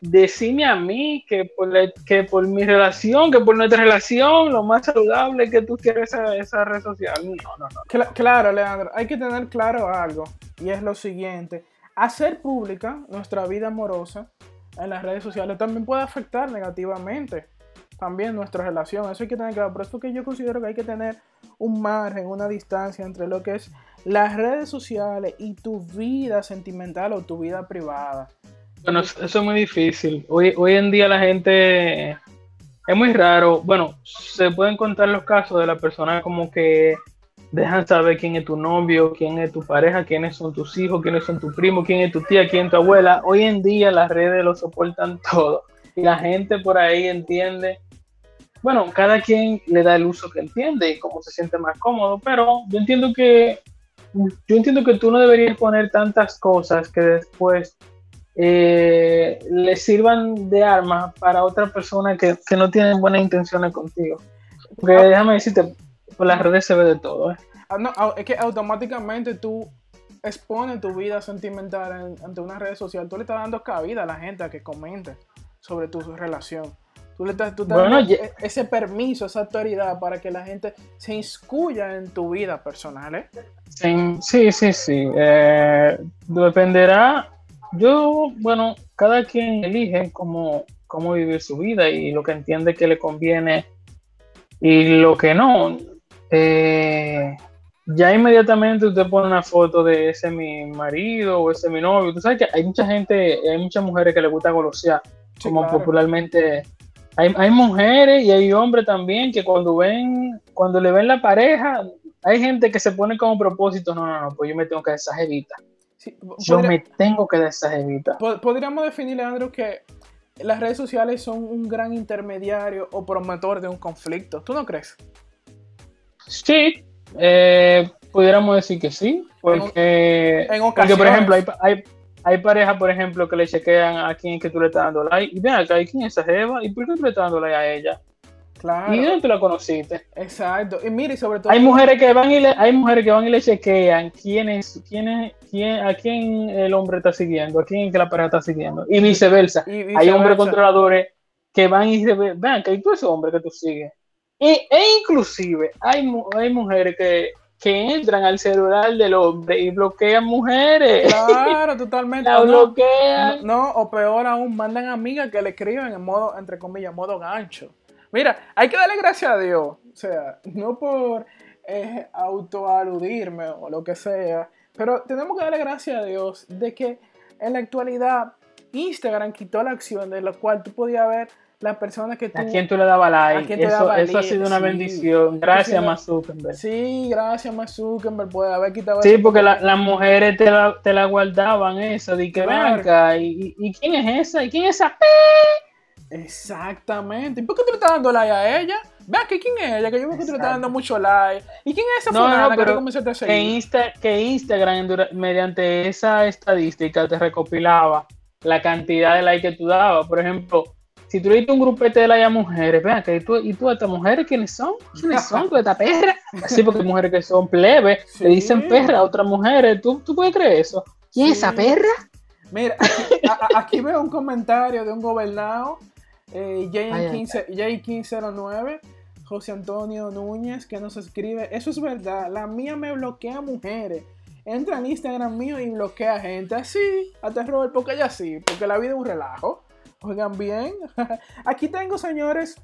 [SPEAKER 3] decime a mí que por, que por mi relación, que por nuestra relación, lo más saludable que tú quieres esa, esa red social. No, no, no.
[SPEAKER 2] Cla- claro, Leandro, hay que tener claro algo, y es lo siguiente. Hacer pública nuestra vida amorosa en las redes sociales también puede afectar negativamente también nuestra relación. Eso hay que tener claro. Por eso que yo considero que hay que tener un margen, una distancia entre lo que es las redes sociales y tu vida sentimental o tu vida privada.
[SPEAKER 3] Bueno, eso es muy difícil. Hoy, hoy en día la gente es muy raro. Bueno, se pueden contar los casos de las personas como que dejan saber quién es tu novio, quién es tu pareja, quiénes son tus hijos, quiénes son tu primo, quién es tu tía, quién es tu abuela. Hoy en día las redes lo soportan <laughs> todo. Y la gente por ahí entiende. Bueno, cada quien le da el uso que entiende y cómo se siente más cómodo, pero yo entiendo que yo entiendo que tú no deberías poner tantas cosas que después eh, le sirvan de arma para otra persona que, que no tienen buenas intenciones contigo. Porque déjame decirte, por las redes se ve de todo. ¿eh?
[SPEAKER 2] Ah, no, au- es que automáticamente tú expones tu vida sentimental en- ante una red social. Tú le estás dando cabida a la gente a que comente sobre tu relación. Tú le estás, tú
[SPEAKER 3] Bueno,
[SPEAKER 2] e- ese permiso, esa autoridad para que la gente se inscuya en tu vida personal, ¿eh?
[SPEAKER 3] Sí, sí, sí. sí. Eh, dependerá. Yo, bueno, cada quien elige cómo, cómo vivir su vida y lo que entiende que le conviene y lo que no. Eh, ya inmediatamente usted pone una foto de ese mi marido o ese mi novio. Tú sabes que hay mucha gente, hay muchas mujeres que les gusta golosear,
[SPEAKER 2] Sí,
[SPEAKER 3] como
[SPEAKER 2] claro.
[SPEAKER 3] popularmente. Hay, hay mujeres y hay hombres también que cuando ven, cuando le ven la pareja, hay gente que se pone como propósito, no, no, no, pues yo me tengo que dar esa jevita.
[SPEAKER 2] Sí,
[SPEAKER 3] Yo me tengo que dar esa jevita.
[SPEAKER 2] po- podríamos definir, Leandro, que las redes sociales son un gran intermediario o promotor de un conflicto. ¿Tú no crees?
[SPEAKER 3] Sí, eh, pudiéramos decir que sí, porque,
[SPEAKER 2] en
[SPEAKER 3] porque por ejemplo, hay, hay, hay parejas, por ejemplo, que le chequean a quién es que tú le estás dando like, y ven acá, ¿y quién es esa jeva? ¿Y por qué tú le estás dando like a ella?
[SPEAKER 2] Claro.
[SPEAKER 3] ¿Y dónde tú la conociste?
[SPEAKER 2] Exacto. Y mire, sobre todo.
[SPEAKER 3] Hay mujeres que van y le, hay mujeres que van y le chequean quién es, quién es, quién, a quién el hombre está siguiendo, a quién es que la pareja está siguiendo, y viceversa.
[SPEAKER 2] y
[SPEAKER 3] Hay hombres controladores que van y se ven, vean que tú ese hombre que tú sigues. Y, e inclusive hay, hay mujeres que, que entran al celular del hombre y bloquean mujeres.
[SPEAKER 2] Claro, totalmente. <laughs>
[SPEAKER 3] La
[SPEAKER 2] no,
[SPEAKER 3] bloquean.
[SPEAKER 2] no, o peor aún, mandan amigas que le escriben en modo, entre comillas, modo gancho. Mira, hay que darle gracias a Dios. O sea, no por eh, autoaludirme o lo que sea, pero tenemos que darle gracias a Dios de que en la actualidad Instagram quitó la opción de la cual tú podías ver las personas que tú...
[SPEAKER 3] ¿A quién tú le dabas
[SPEAKER 2] ¿A
[SPEAKER 3] like? Eso,
[SPEAKER 2] daba
[SPEAKER 3] eso ha
[SPEAKER 2] like?
[SPEAKER 3] sido una
[SPEAKER 2] Sí.
[SPEAKER 3] bendición. Gracias,
[SPEAKER 2] sido-
[SPEAKER 3] Mark Zuckerberg.
[SPEAKER 2] Sí, gracias, Mark Zuckerberg, puede haber quitado
[SPEAKER 3] Sí, porque la- las mujeres te la, te la guardaban esa, de que
[SPEAKER 2] Claro.
[SPEAKER 3] acá, y, y- ¿y quién es esa? ¿Y quién es esa?
[SPEAKER 2] Exactamente. ¿Y por qué tú le estás dando like a ella? Vea que quién es ella, que yo veo que tú le estás dando mucho like. ¿Y quién es esa
[SPEAKER 3] No, no,
[SPEAKER 2] que tú
[SPEAKER 3] pero
[SPEAKER 2] comenzaste a
[SPEAKER 3] que,
[SPEAKER 2] seguir?
[SPEAKER 3] Insta- que Instagram, mediante esa estadística, te recopilaba la cantidad de likes que tú dabas. Por ejemplo, si tú le un grupete de like a mujeres, vean que tú, ¿y tú a estas mujeres quiénes son? ¿Quiénes <laughs> son? ¿Tú esta perra? Así, porque hay mujeres que son plebes,
[SPEAKER 2] Sí.
[SPEAKER 3] le dicen perra a otras mujeres. ¿Tú, ¿Tú puedes creer eso? ¿Quién es esa
[SPEAKER 2] Sí.
[SPEAKER 3] perra?
[SPEAKER 2] Mira, aquí, a- a- aquí veo un comentario de un gobernado, eh, J15 J1509, José Antonio Núñez, que nos escribe, eso es verdad, la mía me bloquea mujeres. Entra en Instagram mío y bloquea gente. Así, hasta Robert, porque ella sí, porque la vida es un relajo. Oigan bien. <laughs> Aquí tengo, señores,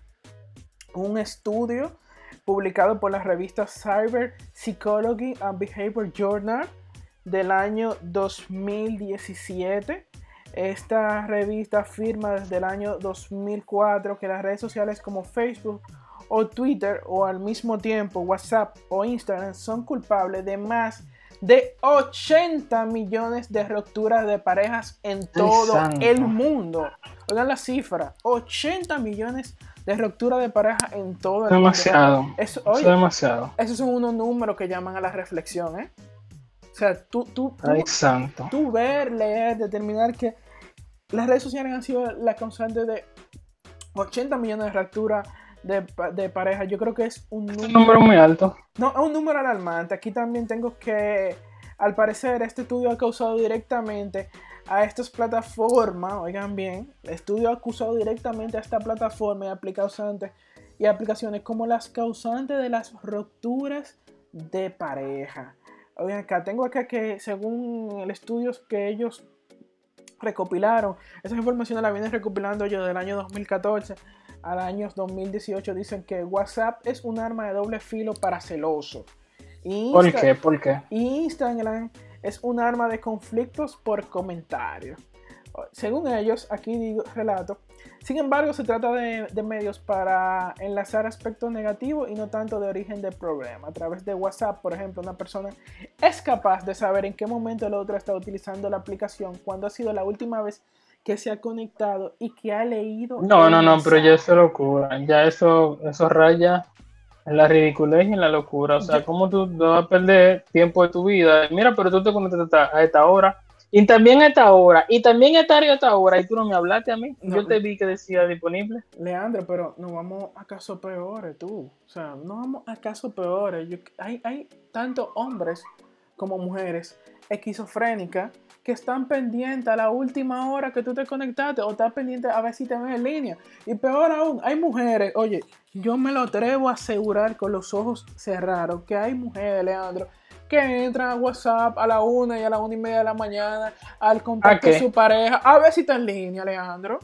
[SPEAKER 2] un estudio publicado por la revista Cyber Psychology and Behavior Journal del año 2017. Esta revista afirma desde el año 2004 que las redes sociales como Facebook o Twitter o al mismo tiempo WhatsApp o Instagram son culpables de más de 80 millones de rupturas de parejas en todo el mundo. Oigan la cifra, 80 millones de rupturas de pareja en todo el
[SPEAKER 3] Demasiado.
[SPEAKER 2] mundo. Eso,
[SPEAKER 3] Eso
[SPEAKER 2] oye,
[SPEAKER 3] es demasiado.
[SPEAKER 2] esos son unos números que llaman a la reflexión, ¿eh? O sea, tú, tú, tú, tú ver, leer, determinar que las redes sociales han sido la causante de 80 millones de rupturas de, de pareja. Yo creo que es un
[SPEAKER 3] Un número, muy alto.
[SPEAKER 2] no, es un número alarmante. Aquí también tengo que, al parecer, este estudio ha causado directamente a estas plataformas, oigan bien, el estudio ha acusado directamente a esta plataforma y aplicaciones, y aplicaciones como las causantes de las rupturas de pareja. Oigan acá, tengo acá que según el estudio que ellos recopilaron, esa información la vienen recopilando ellos del año 2014 al año 2018, dicen que WhatsApp es un arma de doble filo para celoso.
[SPEAKER 3] ¿Por
[SPEAKER 2] Insta-
[SPEAKER 3] qué? ¿Por qué?
[SPEAKER 2] Instagram es un arma de conflictos por comentarios. Según ellos, aquí digo, relato, sin embargo se trata de, de medios para enlazar aspectos negativos y no tanto de origen del problema. A través de WhatsApp, por ejemplo, una persona es capaz de saber en qué momento el otro está utilizando la aplicación, cuándo ha sido la última vez que se ha conectado y que ha leído.
[SPEAKER 3] No, no, no, pero ya eso es locura. Ya eso, eso raya en la ridiculez y en la locura. O sea, ¿cómo tú no vas a perder tiempo de tu vida? Mira, pero tú te conectaste a esta- hora. Y también a esta hora. Y también a esta hora y a esta hora. Y tú no me hablaste a mí.
[SPEAKER 2] No.
[SPEAKER 3] Yo te vi que decía disponible.
[SPEAKER 2] Leandro, pero nos vamos a casos peores, tú. O sea, no vamos a casos peores. Yo- hay, hay tanto hombres como mujeres esquizofrénicas que están pendientes a la última hora que tú te conectaste o están pendientes a ver si te ven en línea. Y peor aún, hay mujeres, oye, yo me lo atrevo a asegurar con los ojos cerrados que hay mujeres, Leandro, que entran a WhatsApp a la una y a la una y media de la mañana al contacto
[SPEAKER 3] ¿A
[SPEAKER 2] de su pareja a ver si está en línea, Leandro.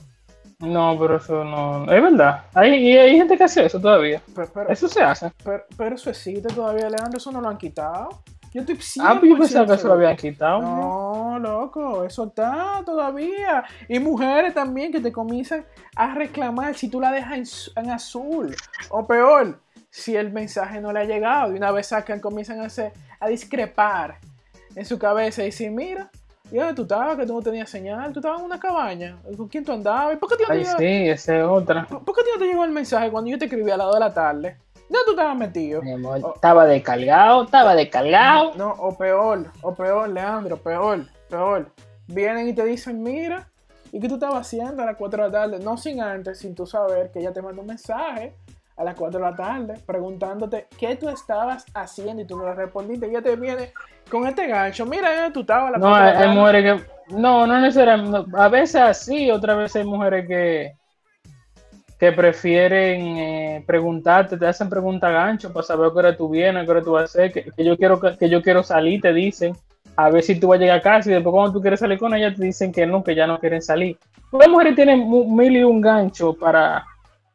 [SPEAKER 3] No, pero eso no. Es verdad. Hay, y hay gente que hace eso todavía.
[SPEAKER 2] Pero, pero-
[SPEAKER 3] Eso se hace.
[SPEAKER 2] pero- pero eso existe todavía, Leandro, eso no lo han quitado. Yo estoy
[SPEAKER 3] Ah, pues yo pensaba que
[SPEAKER 2] 100%
[SPEAKER 3] eso lo habían quitado.
[SPEAKER 2] No, loco, eso está todavía. Y mujeres también que te comienzan a reclamar si tú la dejas en, en azul. O peor, si el mensaje no le ha llegado. Y una vez sacan, comienzan a, hacer, a discrepar en su cabeza y decir, mira, ¿y dónde tú estabas? Que tú no tenías señal. Tú estabas en una cabaña. ¿Con quién tú andabas? ¿Y por qué te
[SPEAKER 3] Ay,
[SPEAKER 2] llegó-
[SPEAKER 3] sí, esa es otra.
[SPEAKER 2] ¿Por por qué te llegó el mensaje cuando yo te escribí a las 2 de la tarde? ¿Dónde tú estabas metido?
[SPEAKER 3] Mi amor,
[SPEAKER 2] Oh.
[SPEAKER 3] estaba descargado, estaba descargado.
[SPEAKER 2] No, o peor, o peor, Leandro, peor, peor. Vienen y te dicen, mira, ¿y qué tú estabas haciendo a las 4 de la tarde? No sin antes, sin tú saber que ella te mandó un mensaje a las 4 de la tarde preguntándote qué tú estabas haciendo y tú no le respondiste. Y ella te viene con este gancho, mira, ¿dónde tú estabas a las
[SPEAKER 3] No,
[SPEAKER 2] 4 de
[SPEAKER 3] hay,
[SPEAKER 2] la
[SPEAKER 3] hay
[SPEAKER 2] tarde.
[SPEAKER 3] mujeres que. No, no necesariamente. no, A veces así, otras veces hay mujeres que. Que prefieren eh, preguntarte, te hacen pregunta gancho para saber qué hora tú vienes, qué hora tú vas a hacer, que, que yo quiero que, que yo quiero salir, te dicen, a ver si tú vas a llegar a casa y después cuando tú quieres salir con ella te dicen que no, que ya no quieren salir. Las mujeres tienen mil y un gancho para,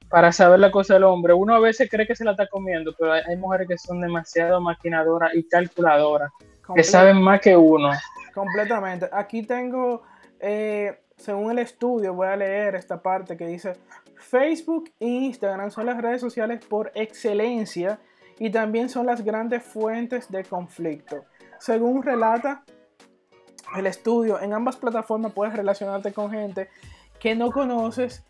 [SPEAKER 3] para saber la cosa del hombre. Uno a veces cree que se la está comiendo, pero hay, hay mujeres que son demasiado maquinadoras y calculadoras, que saben más que uno.
[SPEAKER 2] Completamente. Aquí tengo, eh, según el estudio, voy a leer esta parte que dice, Facebook e Instagram son las redes sociales por excelencia y también son las grandes fuentes de conflicto. Según relata el estudio, en ambas plataformas puedes relacionarte con gente que no conoces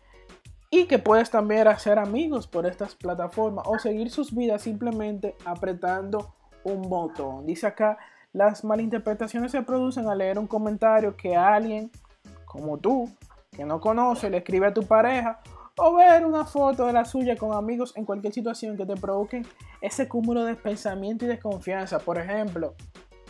[SPEAKER 2] y que puedes también hacer amigos por estas plataformas o seguir sus vidas simplemente apretando un botón. Dice acá, las malinterpretaciones se producen al leer un comentario que alguien como tú, que no conoce, le escribe a tu pareja o ver una foto de la suya con amigos en cualquier situación que te provoquen ese cúmulo de pensamiento y desconfianza. Por ejemplo,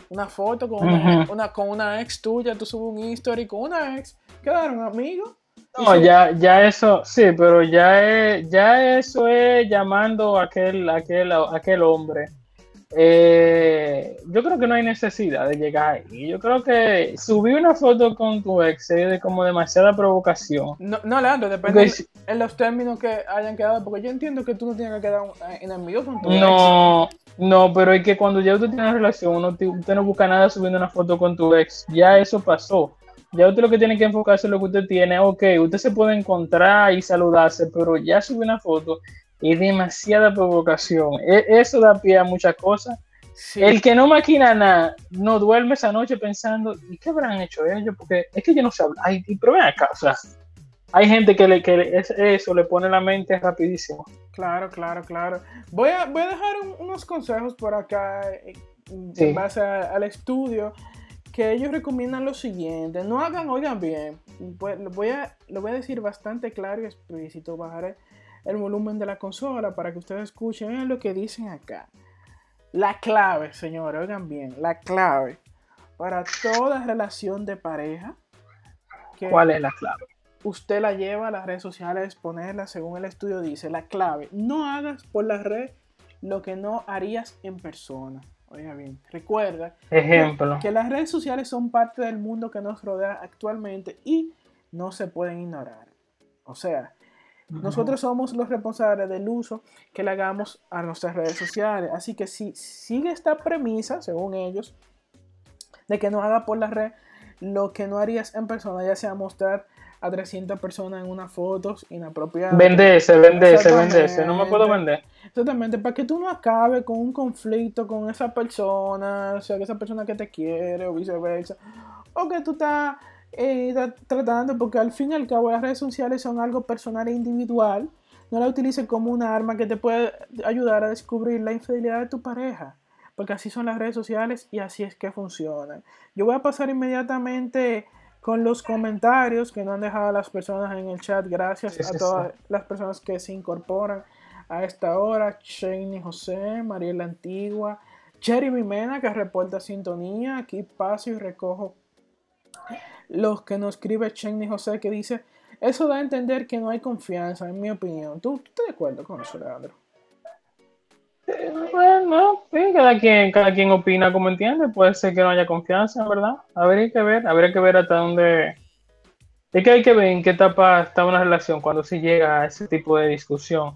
[SPEAKER 2] una foto con una, con una ex tuya, tú subes un history con una ex, quedaron amigos.
[SPEAKER 3] No, ya, ya eso, sí, pero ya es, ya eso es llamando a aquel, aquel, a aquel hombre. Eh, yo creo que no hay necesidad de llegar ahí. Yo creo que subir una foto con tu ex es de como demasiada provocación.
[SPEAKER 2] No, no, Leandro, depende en los términos que hayan quedado, porque yo entiendo que tú no tienes que quedar eh, enemigo con tu ex.
[SPEAKER 3] No, no, pero es que cuando ya usted tiene una relación, uno te- usted no busca nada subiendo una foto con tu ex. Ya eso pasó. Ya usted lo que tiene que enfocarse en lo que usted tiene. Ok, usted se puede encontrar y saludarse, pero ya subir una foto es demasiada provocación. E- Eso da pie a muchas cosas.
[SPEAKER 2] Sí.
[SPEAKER 3] El que no maquina nada, no duerme esa noche pensando, ¿y qué habrán hecho ellos? Porque es que yo no sé hablar. Ay, y- pero ven acá, o sea, hay gente que, le, que le- es- eso le pone la mente rapidísimo.
[SPEAKER 2] Claro, claro, claro. Voy a, voy a dejar un- unos consejos por acá eh,
[SPEAKER 3] Sí.
[SPEAKER 2] en base a- al estudio que ellos recomiendan lo siguiente. No hagan, oigan bien. Pues, lo, voy a, lo voy a decir bastante claro y explícito. Bajaré el volumen de la consola para que ustedes escuchen Vean lo que dicen acá. La clave, señores, oigan bien. La clave para toda relación de pareja. que-
[SPEAKER 3] ¿Cuál es la clave?
[SPEAKER 2] usted la lleva a las redes sociales a exponerla, según el estudio dice, la clave, no hagas por la red lo que no harías en persona. Oiga bien, recuerda que-
[SPEAKER 3] Ejemplo.
[SPEAKER 2] que las redes sociales son parte del mundo que nos rodea actualmente y no se pueden ignorar. O sea, nosotros somos los responsables del uso que le hagamos a nuestras redes sociales. Así que si sigue esta premisa, según ellos, de que no haga por la red lo que no harías en persona, ya sea mostrar a 300 personas en unas fotos inapropiadas.
[SPEAKER 3] Venderse, venderse,
[SPEAKER 2] Exactamente.
[SPEAKER 3] venderse. No me puedo vender.
[SPEAKER 2] Exactamente, para que tú no acabes con un conflicto con esa persona, o sea, que esa persona que te quiere o viceversa, o que tú estás eh, tra- tratando, porque al fin y al cabo las redes sociales son algo personal e individual, no la utilices como una arma que te puede ayudar a descubrir la infidelidad de tu pareja, porque así son las redes sociales y así es que funcionan. Yo voy a pasar inmediatamente con los comentarios que no han dejado las personas en el chat, gracias
[SPEAKER 3] Sí, sí,
[SPEAKER 2] a todas las personas que se incorporan a esta hora, Shane José, Mariela Antigua, Jeremy Mena que reporta sintonía, aquí paso y recojo los que nos escribe Chenny José que dice, eso da a entender que no hay confianza, en mi opinión. ¿Tú, tú estás de acuerdo con eso, Leandro?
[SPEAKER 3] Bueno, sí, cada quien, cada quien opina como entiende. Puede ser que no haya confianza, ¿verdad? Habría que ver, habría que ver hasta dónde. Es que hay que ver en qué etapa está una relación cuando se llega a ese tipo de discusión.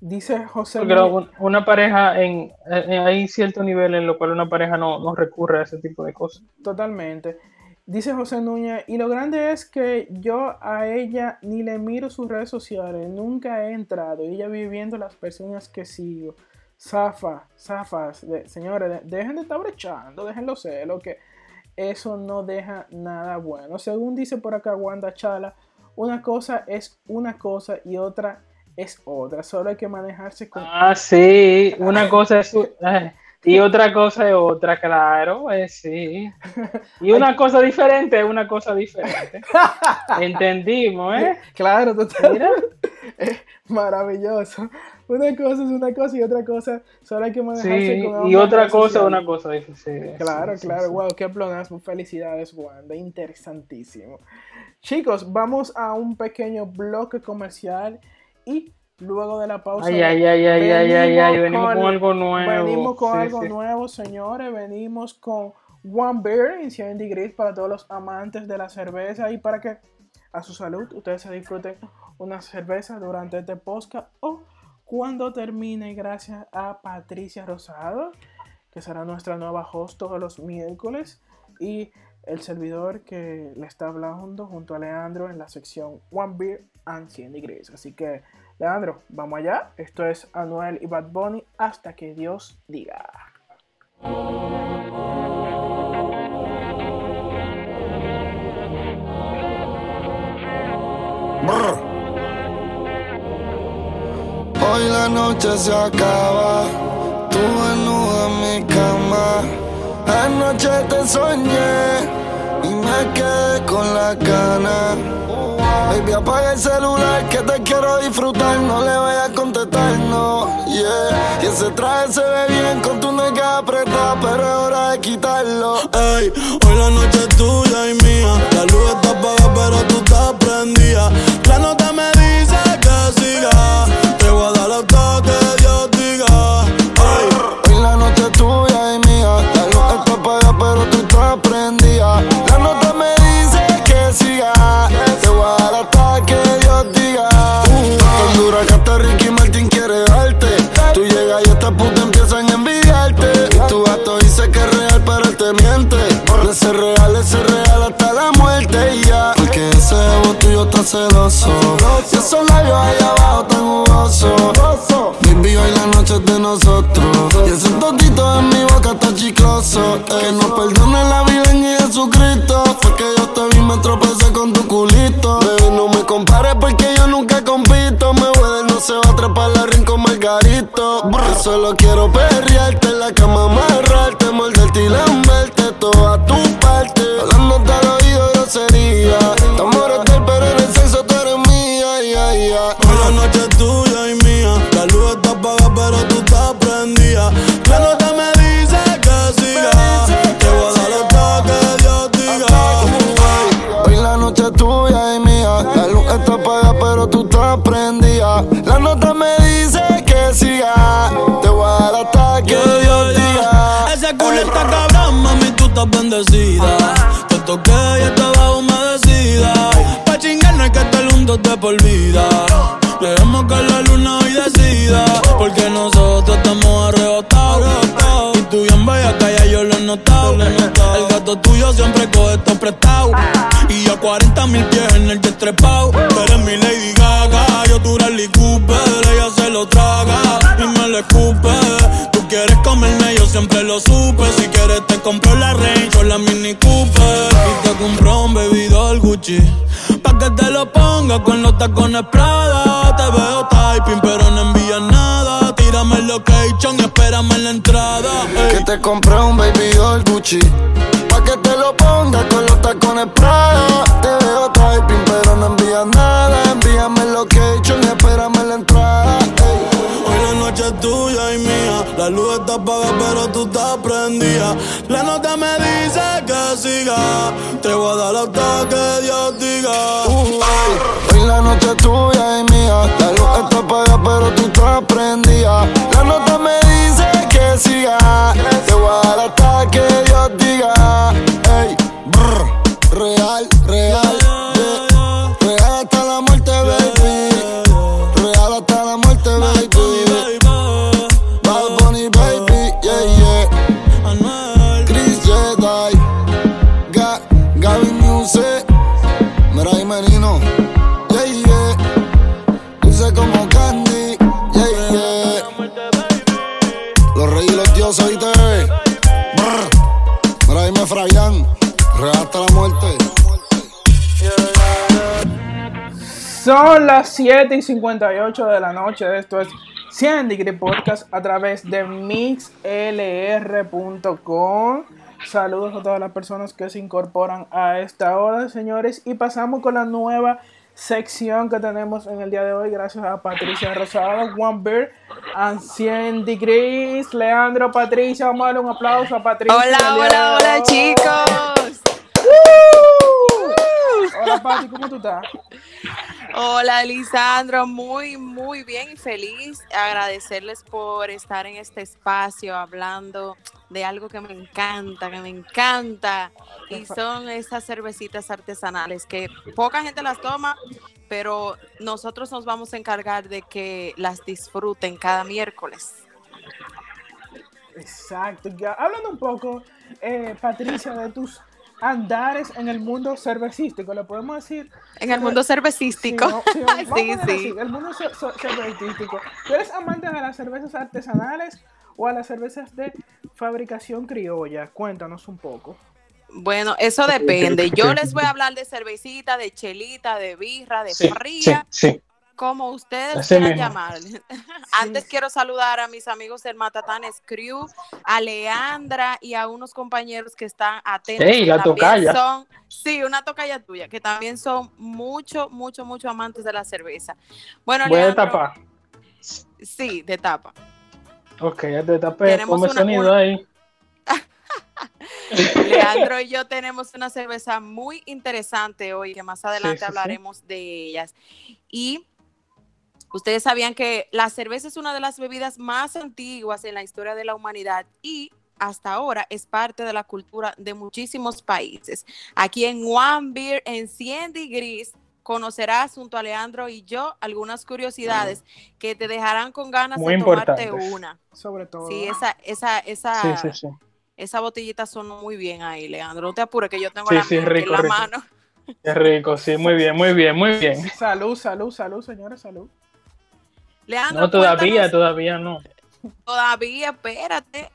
[SPEAKER 2] Dice José
[SPEAKER 3] Porque un- una pareja, en, en- hay cierto nivel en lo cual una pareja no, no recurre a ese tipo de cosas.
[SPEAKER 2] Totalmente. Dice José Núñez, y lo grande es que yo a ella ni le miro sus redes sociales, nunca he entrado, ella viviendo las personas que sigo. Zafa, zafas, señores, de- dejen de estar brechando, déjenlo ser, lo que eso no deja nada bueno. Según dice por acá Wanda Chala, una cosa es una cosa y otra es otra, solo hay que manejarse con...
[SPEAKER 3] Ah, sí, una cosa es y otra cosa es otra, claro, eh, sí. Y una cosa diferente es una cosa diferente. <laughs> Entendimos, ¿eh?
[SPEAKER 2] Claro, total.
[SPEAKER 3] Mira. <laughs>
[SPEAKER 2] Maravilloso. Una cosa es una cosa y otra cosa solo hay que manejarse
[SPEAKER 3] Sí,
[SPEAKER 2] con
[SPEAKER 3] y otra cosa es una cosa diferente.
[SPEAKER 2] Claro,
[SPEAKER 3] Sí, sí,
[SPEAKER 2] claro,
[SPEAKER 3] sí.
[SPEAKER 2] wow, qué plonasmo. Felicidades, Wanda, interesantísimo. Chicos, vamos a un pequeño bloque comercial y luego de la pausa.
[SPEAKER 3] Ay, ay, ay, ay, ay, ay, ay, venimos con algo nuevo.
[SPEAKER 2] Venimos con
[SPEAKER 3] Sí,
[SPEAKER 2] algo
[SPEAKER 3] sí.
[SPEAKER 2] nuevo, señores. Venimos con One Beer en 100 Degrees para todos los amantes de la cerveza y para que a su salud ustedes se disfruten una cerveza durante este podcast o cuando termine gracias a Patricia Rosado que será nuestra nueva host todos los miércoles y el servidor que le está hablando junto a Leandro en la sección One Beer and 100 Degrees. Así que, Leandro, vamos allá. Esto es Anuel y Bad Bunny hasta que Dios diga.
[SPEAKER 4] Hoy la noche se acaba, tú desnuda en mi cama. Anoche te soñé y me quedé con la gana. Baby, apaga el celular que te quiero disfrutar. No le vayas a contestar, no. Yeah. Y ese traje se ve bien con tu nega apretada, pero es hora de quitarlo.
[SPEAKER 8] Ey, hoy la noche es tuya y mía.
[SPEAKER 4] Ser real, ese real hasta la muerte y ya. Porque ese ego tuyo está celoso. Y esos labios allá abajo tan jugosos. Baby, hoy la noche es de nosotros. Y ese totito en mi boca está chicloso. Que nos perdone la vida en Jesucristo. Fue que yo te vi, me tropecé con tu culito. Baby, no me compares porque yo nunca compito. Me voy no se va a trepar la ring con Margarito. Yo solo quiero perrearte en la cama, amarrarte, morderte y lamberte
[SPEAKER 8] de por vida. Dejemos que la luna hoy decida. Porque nosotros estamos arrebatados. Y tú bien bella, que ya yo lo he notado. El gato tuyo siempre coge esto prestado. Y a 40 mil pies en el. Tú eres mi Lady Gaga, yo tu Bradley Cooper. Ella se lo traga y me lo escupe. Tú quieres comerme, yo siempre lo supe. Si quieres te compro la Range o la Mini Cooper. Y te compro un bebidor Gucci. Pa' que te lo ponga con los tacones Prada. Te veo typing, pero no envías nada. Tírame el location y espérame en la entrada. ey.
[SPEAKER 4] Que te compré un baby doll Gucci. Pa' que te lo pongas con los tacones Prada. Te veo typing, pero no envías nada. Envíame el location y espérame en la entrada. ey.
[SPEAKER 8] Hoy la noche es tuya y mía. La luz está apagada, pero tú estás prendida. La nota me dice que siga. Te
[SPEAKER 2] Son las 7 y 58 de la noche. Esto es 100 Degree Podcast a través de mixlr.com. Saludos a todas las personas que se incorporan a esta hora, señores. Y pasamos con la nueva sección que tenemos en el día de hoy. Gracias a Patricia Rosado, One Beer, and 100 Degrees. Leandro, Patricia, vamos a darle un aplauso a Patricia.
[SPEAKER 9] Hola, hola, hola, chicos.
[SPEAKER 2] Hola, Pati, ¿cómo tú estás?
[SPEAKER 9] Hola, Lisandro. Muy, muy bien y feliz. Agradecerles por estar en este espacio hablando de algo que me encanta, que me encanta. Y son esas cervecitas artesanales que poca gente las toma, pero nosotros nos vamos a encargar de que las disfruten cada miércoles.
[SPEAKER 2] Exacto. Hablando un poco, eh, Patricia, de tus andares en el mundo cervecístico, ¿le podemos decir?
[SPEAKER 9] En el mundo cervecístico.
[SPEAKER 2] Sí, no, sí, así, <laughs> el mundo cer- cer- cervecístico. ¿Tú eres amante de las cervezas artesanales o a las cervezas de fabricación criolla? Cuéntanos un poco.
[SPEAKER 9] Bueno, eso depende. Yo les voy a hablar de cervecita, de chelita, de birra, de
[SPEAKER 3] Sí,
[SPEAKER 9] fría,
[SPEAKER 3] sí, sí.
[SPEAKER 9] Como ustedes
[SPEAKER 3] Así
[SPEAKER 9] quieran
[SPEAKER 3] mismo.
[SPEAKER 9] llamar. Antes quiero saludar a mis amigos del Matatanes Crew, a Leandra y a unos compañeros que están atentos. Que
[SPEAKER 3] la tocaya.
[SPEAKER 9] Son, sí, una tocaya tuya, que también son mucho, mucho, mucho amantes de la cerveza. Bueno,
[SPEAKER 3] Voy a
[SPEAKER 9] Leandro,
[SPEAKER 3] tapar.
[SPEAKER 9] Sí, de tapa.
[SPEAKER 3] Ok, ya te tapé.
[SPEAKER 9] Tenemos
[SPEAKER 3] Ponme sonido
[SPEAKER 9] una-
[SPEAKER 3] ahí. <laughs>
[SPEAKER 9] Leandro y yo <laughs> tenemos una cerveza muy interesante hoy, que más adelante
[SPEAKER 3] sí, sí.
[SPEAKER 9] hablaremos de ellas. Y ustedes sabían que la cerveza es una de las bebidas más antiguas en la historia de la humanidad y hasta ahora es parte de la cultura de muchísimos países. Aquí en One Beer, en 100 Degrees, conocerás junto a Leandro y yo algunas curiosidades que te dejarán con ganas
[SPEAKER 3] Muy
[SPEAKER 9] de tomarte una.
[SPEAKER 2] Sobre todo.
[SPEAKER 9] Sí, esa, esa, esa,
[SPEAKER 3] Sí, sí, sí.
[SPEAKER 9] esa botellita sonó muy bien ahí, Leandro. No te apures que yo tengo
[SPEAKER 3] Sí,
[SPEAKER 9] la
[SPEAKER 3] sí,
[SPEAKER 9] mía
[SPEAKER 3] rico,
[SPEAKER 9] en la
[SPEAKER 3] rico.
[SPEAKER 9] mano.
[SPEAKER 3] Qué rico, sí, muy bien, muy bien, muy bien.
[SPEAKER 2] Salud, salud, salud, señores, salud.
[SPEAKER 9] Leandro,
[SPEAKER 3] No, todavía,
[SPEAKER 9] cuéntanos-
[SPEAKER 3] todavía no.
[SPEAKER 9] todavía, espérate.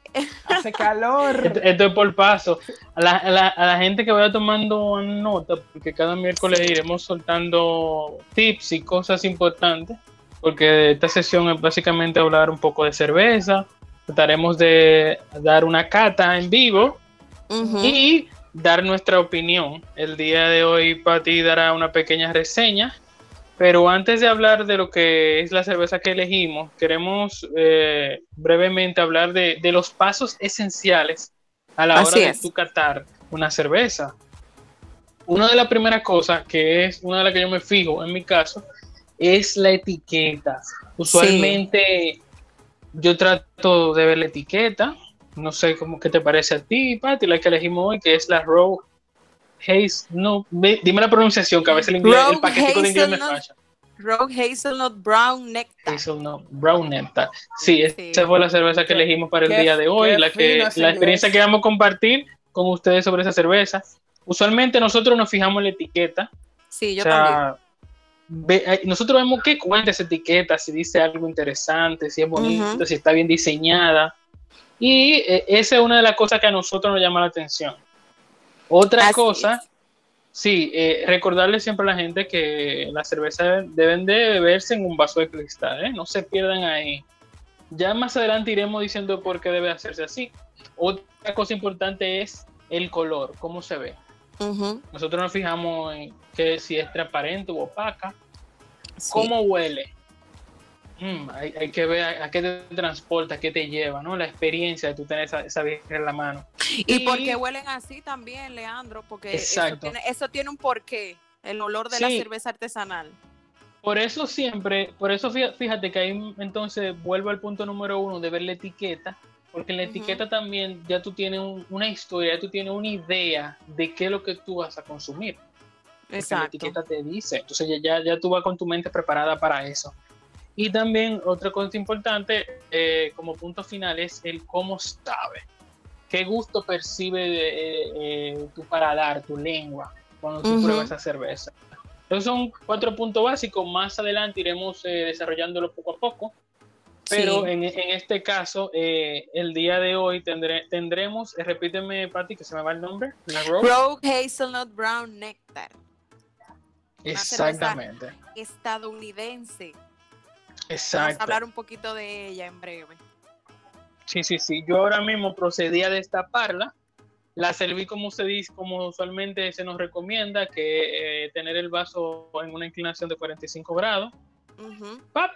[SPEAKER 2] Hace calor. <laughs>
[SPEAKER 3] Esto, esto es por paso. A la, a la- a la gente que vaya tomando nota, porque cada miércoles iremos soltando tips y cosas importantes, porque esta sesión es básicamente hablar un poco de cerveza, trataremos de dar una cata en vivo y dar nuestra opinión. El día de hoy Pati dará una pequeña reseña, pero antes de hablar de lo que es la cerveza que elegimos, queremos eh, brevemente hablar de, de los pasos esenciales a la
[SPEAKER 9] Así
[SPEAKER 3] hora de tu catar una cerveza. Una de las primeras cosas, que es una de las que yo me fijo en mi caso, es la etiqueta. Usualmente yo trato de ver la etiqueta, no sé cómo qué te parece a ti, Pati, la que elegimos hoy, que es la Rogue Haze, no, ve- dime la pronunciación, que a veces el, inglés, el
[SPEAKER 9] Rogue
[SPEAKER 3] paquetico de inglés me falla.
[SPEAKER 9] Rogue Hazelnut Brown Nectar.
[SPEAKER 3] Hazelnut Brown Nectar. Sí,
[SPEAKER 9] Sí.
[SPEAKER 3] esa fue la cerveza que elegimos para el
[SPEAKER 2] Qué-
[SPEAKER 3] día de hoy, la, que,
[SPEAKER 2] fino
[SPEAKER 3] la experiencia que vamos a compartir con ustedes sobre esa cerveza. Usualmente nosotros nos fijamos en la etiqueta,
[SPEAKER 9] Sí, yo
[SPEAKER 3] o sea,
[SPEAKER 9] también.
[SPEAKER 3] ve- nosotros vemos qué cuenta esa etiqueta, si dice algo interesante, si es bonito, si está bien diseñada. Y eh, esa es una de las cosas que a nosotros nos llama la atención. Otra
[SPEAKER 9] Así
[SPEAKER 3] cosa,
[SPEAKER 9] es.
[SPEAKER 3] sí, eh, recordarle siempre a la gente que las cervezas deben de beberse en un vaso de cristal, ¿eh? no se pierdan ahí. Ya más adelante iremos diciendo por qué debe hacerse así. Otra cosa importante es el color, cómo se ve. Nosotros nos fijamos en que si es transparente o opaca.
[SPEAKER 9] Sí.
[SPEAKER 3] ¿Cómo huele? Mm, hay, hay que ver a, a qué te transporta, a qué te lleva, ¿no? La experiencia de tú tener esa, esa birra en la mano.
[SPEAKER 9] Y, por qué huelen así también, Leandro, porque eso
[SPEAKER 3] Exacto.
[SPEAKER 9] tiene, eso tiene un porqué, el olor de la cerveza artesanal.
[SPEAKER 3] Por eso siempre, por eso fí- fíjate que ahí entonces vuelvo al punto número uno de ver la etiqueta, porque en la etiqueta también ya tú tienes un- una historia, ya tú tienes una idea de qué es lo que tú vas a consumir. Porque La
[SPEAKER 9] Exacto.
[SPEAKER 3] etiqueta te dice, entonces ya, ya tú vas con tu mente preparada para eso. Y también otra cosa importante, eh, como punto final, es el cómo sabe. ¿Qué gusto percibe eh, eh, tu paladar, tu lengua, cuando tú
[SPEAKER 9] Ujú.
[SPEAKER 3] pruebas esa cerveza? Esos son cuatro puntos básicos. Más adelante iremos eh, desarrollándolo poco a poco. Pero
[SPEAKER 9] Sí.
[SPEAKER 3] en, en este caso, eh, el día de hoy tendré, tendremos, eh, repíteme, Pati, que se me va el nombre. La Rogue.
[SPEAKER 9] Rogue Hazelnut Brown Nectar,
[SPEAKER 3] Exactamente.
[SPEAKER 9] estadounidense. Vamos a
[SPEAKER 3] Exacto.
[SPEAKER 9] hablar un poquito de ella en breve.
[SPEAKER 3] Sí, sí, sí. Yo ahora mismo procedí a destaparla. La serví como se dice, como usualmente se nos recomienda, que eh, tener el vaso en una inclinación de 45 grados.
[SPEAKER 9] Ujú.
[SPEAKER 3] ¡pap!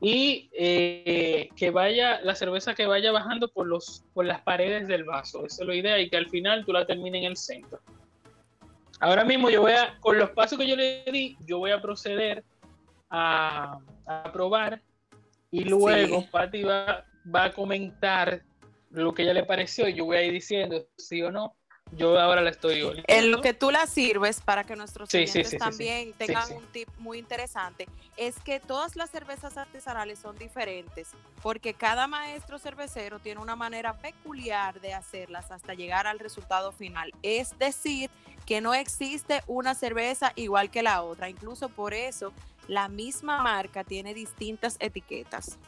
[SPEAKER 3] Y eh, que vaya, la cerveza que vaya bajando por los, por las paredes del vaso. Esa es la idea, y que al final tú la termines en el centro. Ahora mismo yo voy a, con los pasos que yo le di, yo voy a proceder a, a probar y luego
[SPEAKER 9] Sí.
[SPEAKER 3] Va, va a comentar lo que ella le pareció y yo voy a ir diciendo sí o no. Yo ahora la estoy oliendo.
[SPEAKER 9] En lo que tú la sirves para que nuestros
[SPEAKER 3] Sí,
[SPEAKER 9] oyentes
[SPEAKER 3] sí, sí,
[SPEAKER 9] también tengan un tip muy interesante, es que todas las cervezas artesanales son diferentes porque cada maestro cervecero tiene una manera peculiar de hacerlas hasta llegar al resultado final. Es decir, que no existe una cerveza igual que la otra. Incluso por eso la misma marca tiene distintas etiquetas.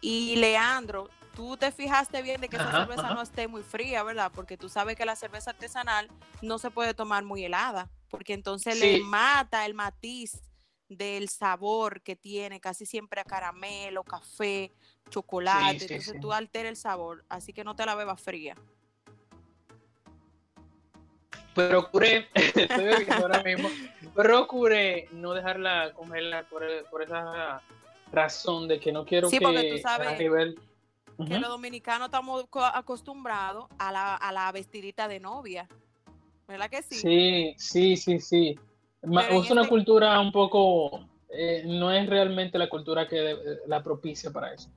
[SPEAKER 9] Y Leandro, tú te fijaste bien de que esa cerveza
[SPEAKER 3] ajá.
[SPEAKER 9] no esté muy fría, ¿verdad? Porque tú sabes que la cerveza artesanal no se puede tomar muy helada, porque entonces le mata el matiz del sabor que tiene, casi siempre a caramelo, café, chocolate,
[SPEAKER 3] Sí, sí,
[SPEAKER 9] entonces tú alteras el sabor, así que no te la bebas fría.
[SPEAKER 3] Procuré, <laughs> estoy bebiendo ahora <laughs> mismo, procuré no dejarla congelar por, por esa razón de que no quiero
[SPEAKER 9] Sí,
[SPEAKER 3] que
[SPEAKER 9] porque tú sabes
[SPEAKER 3] a nivel...
[SPEAKER 9] Que los dominicanos estamos co- acostumbrados a la, a la vestidita de novia, ¿verdad que sí?
[SPEAKER 3] Sí, sí, sí, sí.
[SPEAKER 9] Pero
[SPEAKER 3] es una
[SPEAKER 9] este-
[SPEAKER 3] cultura un poco, eh, no es realmente la cultura que de- la propicia para eso.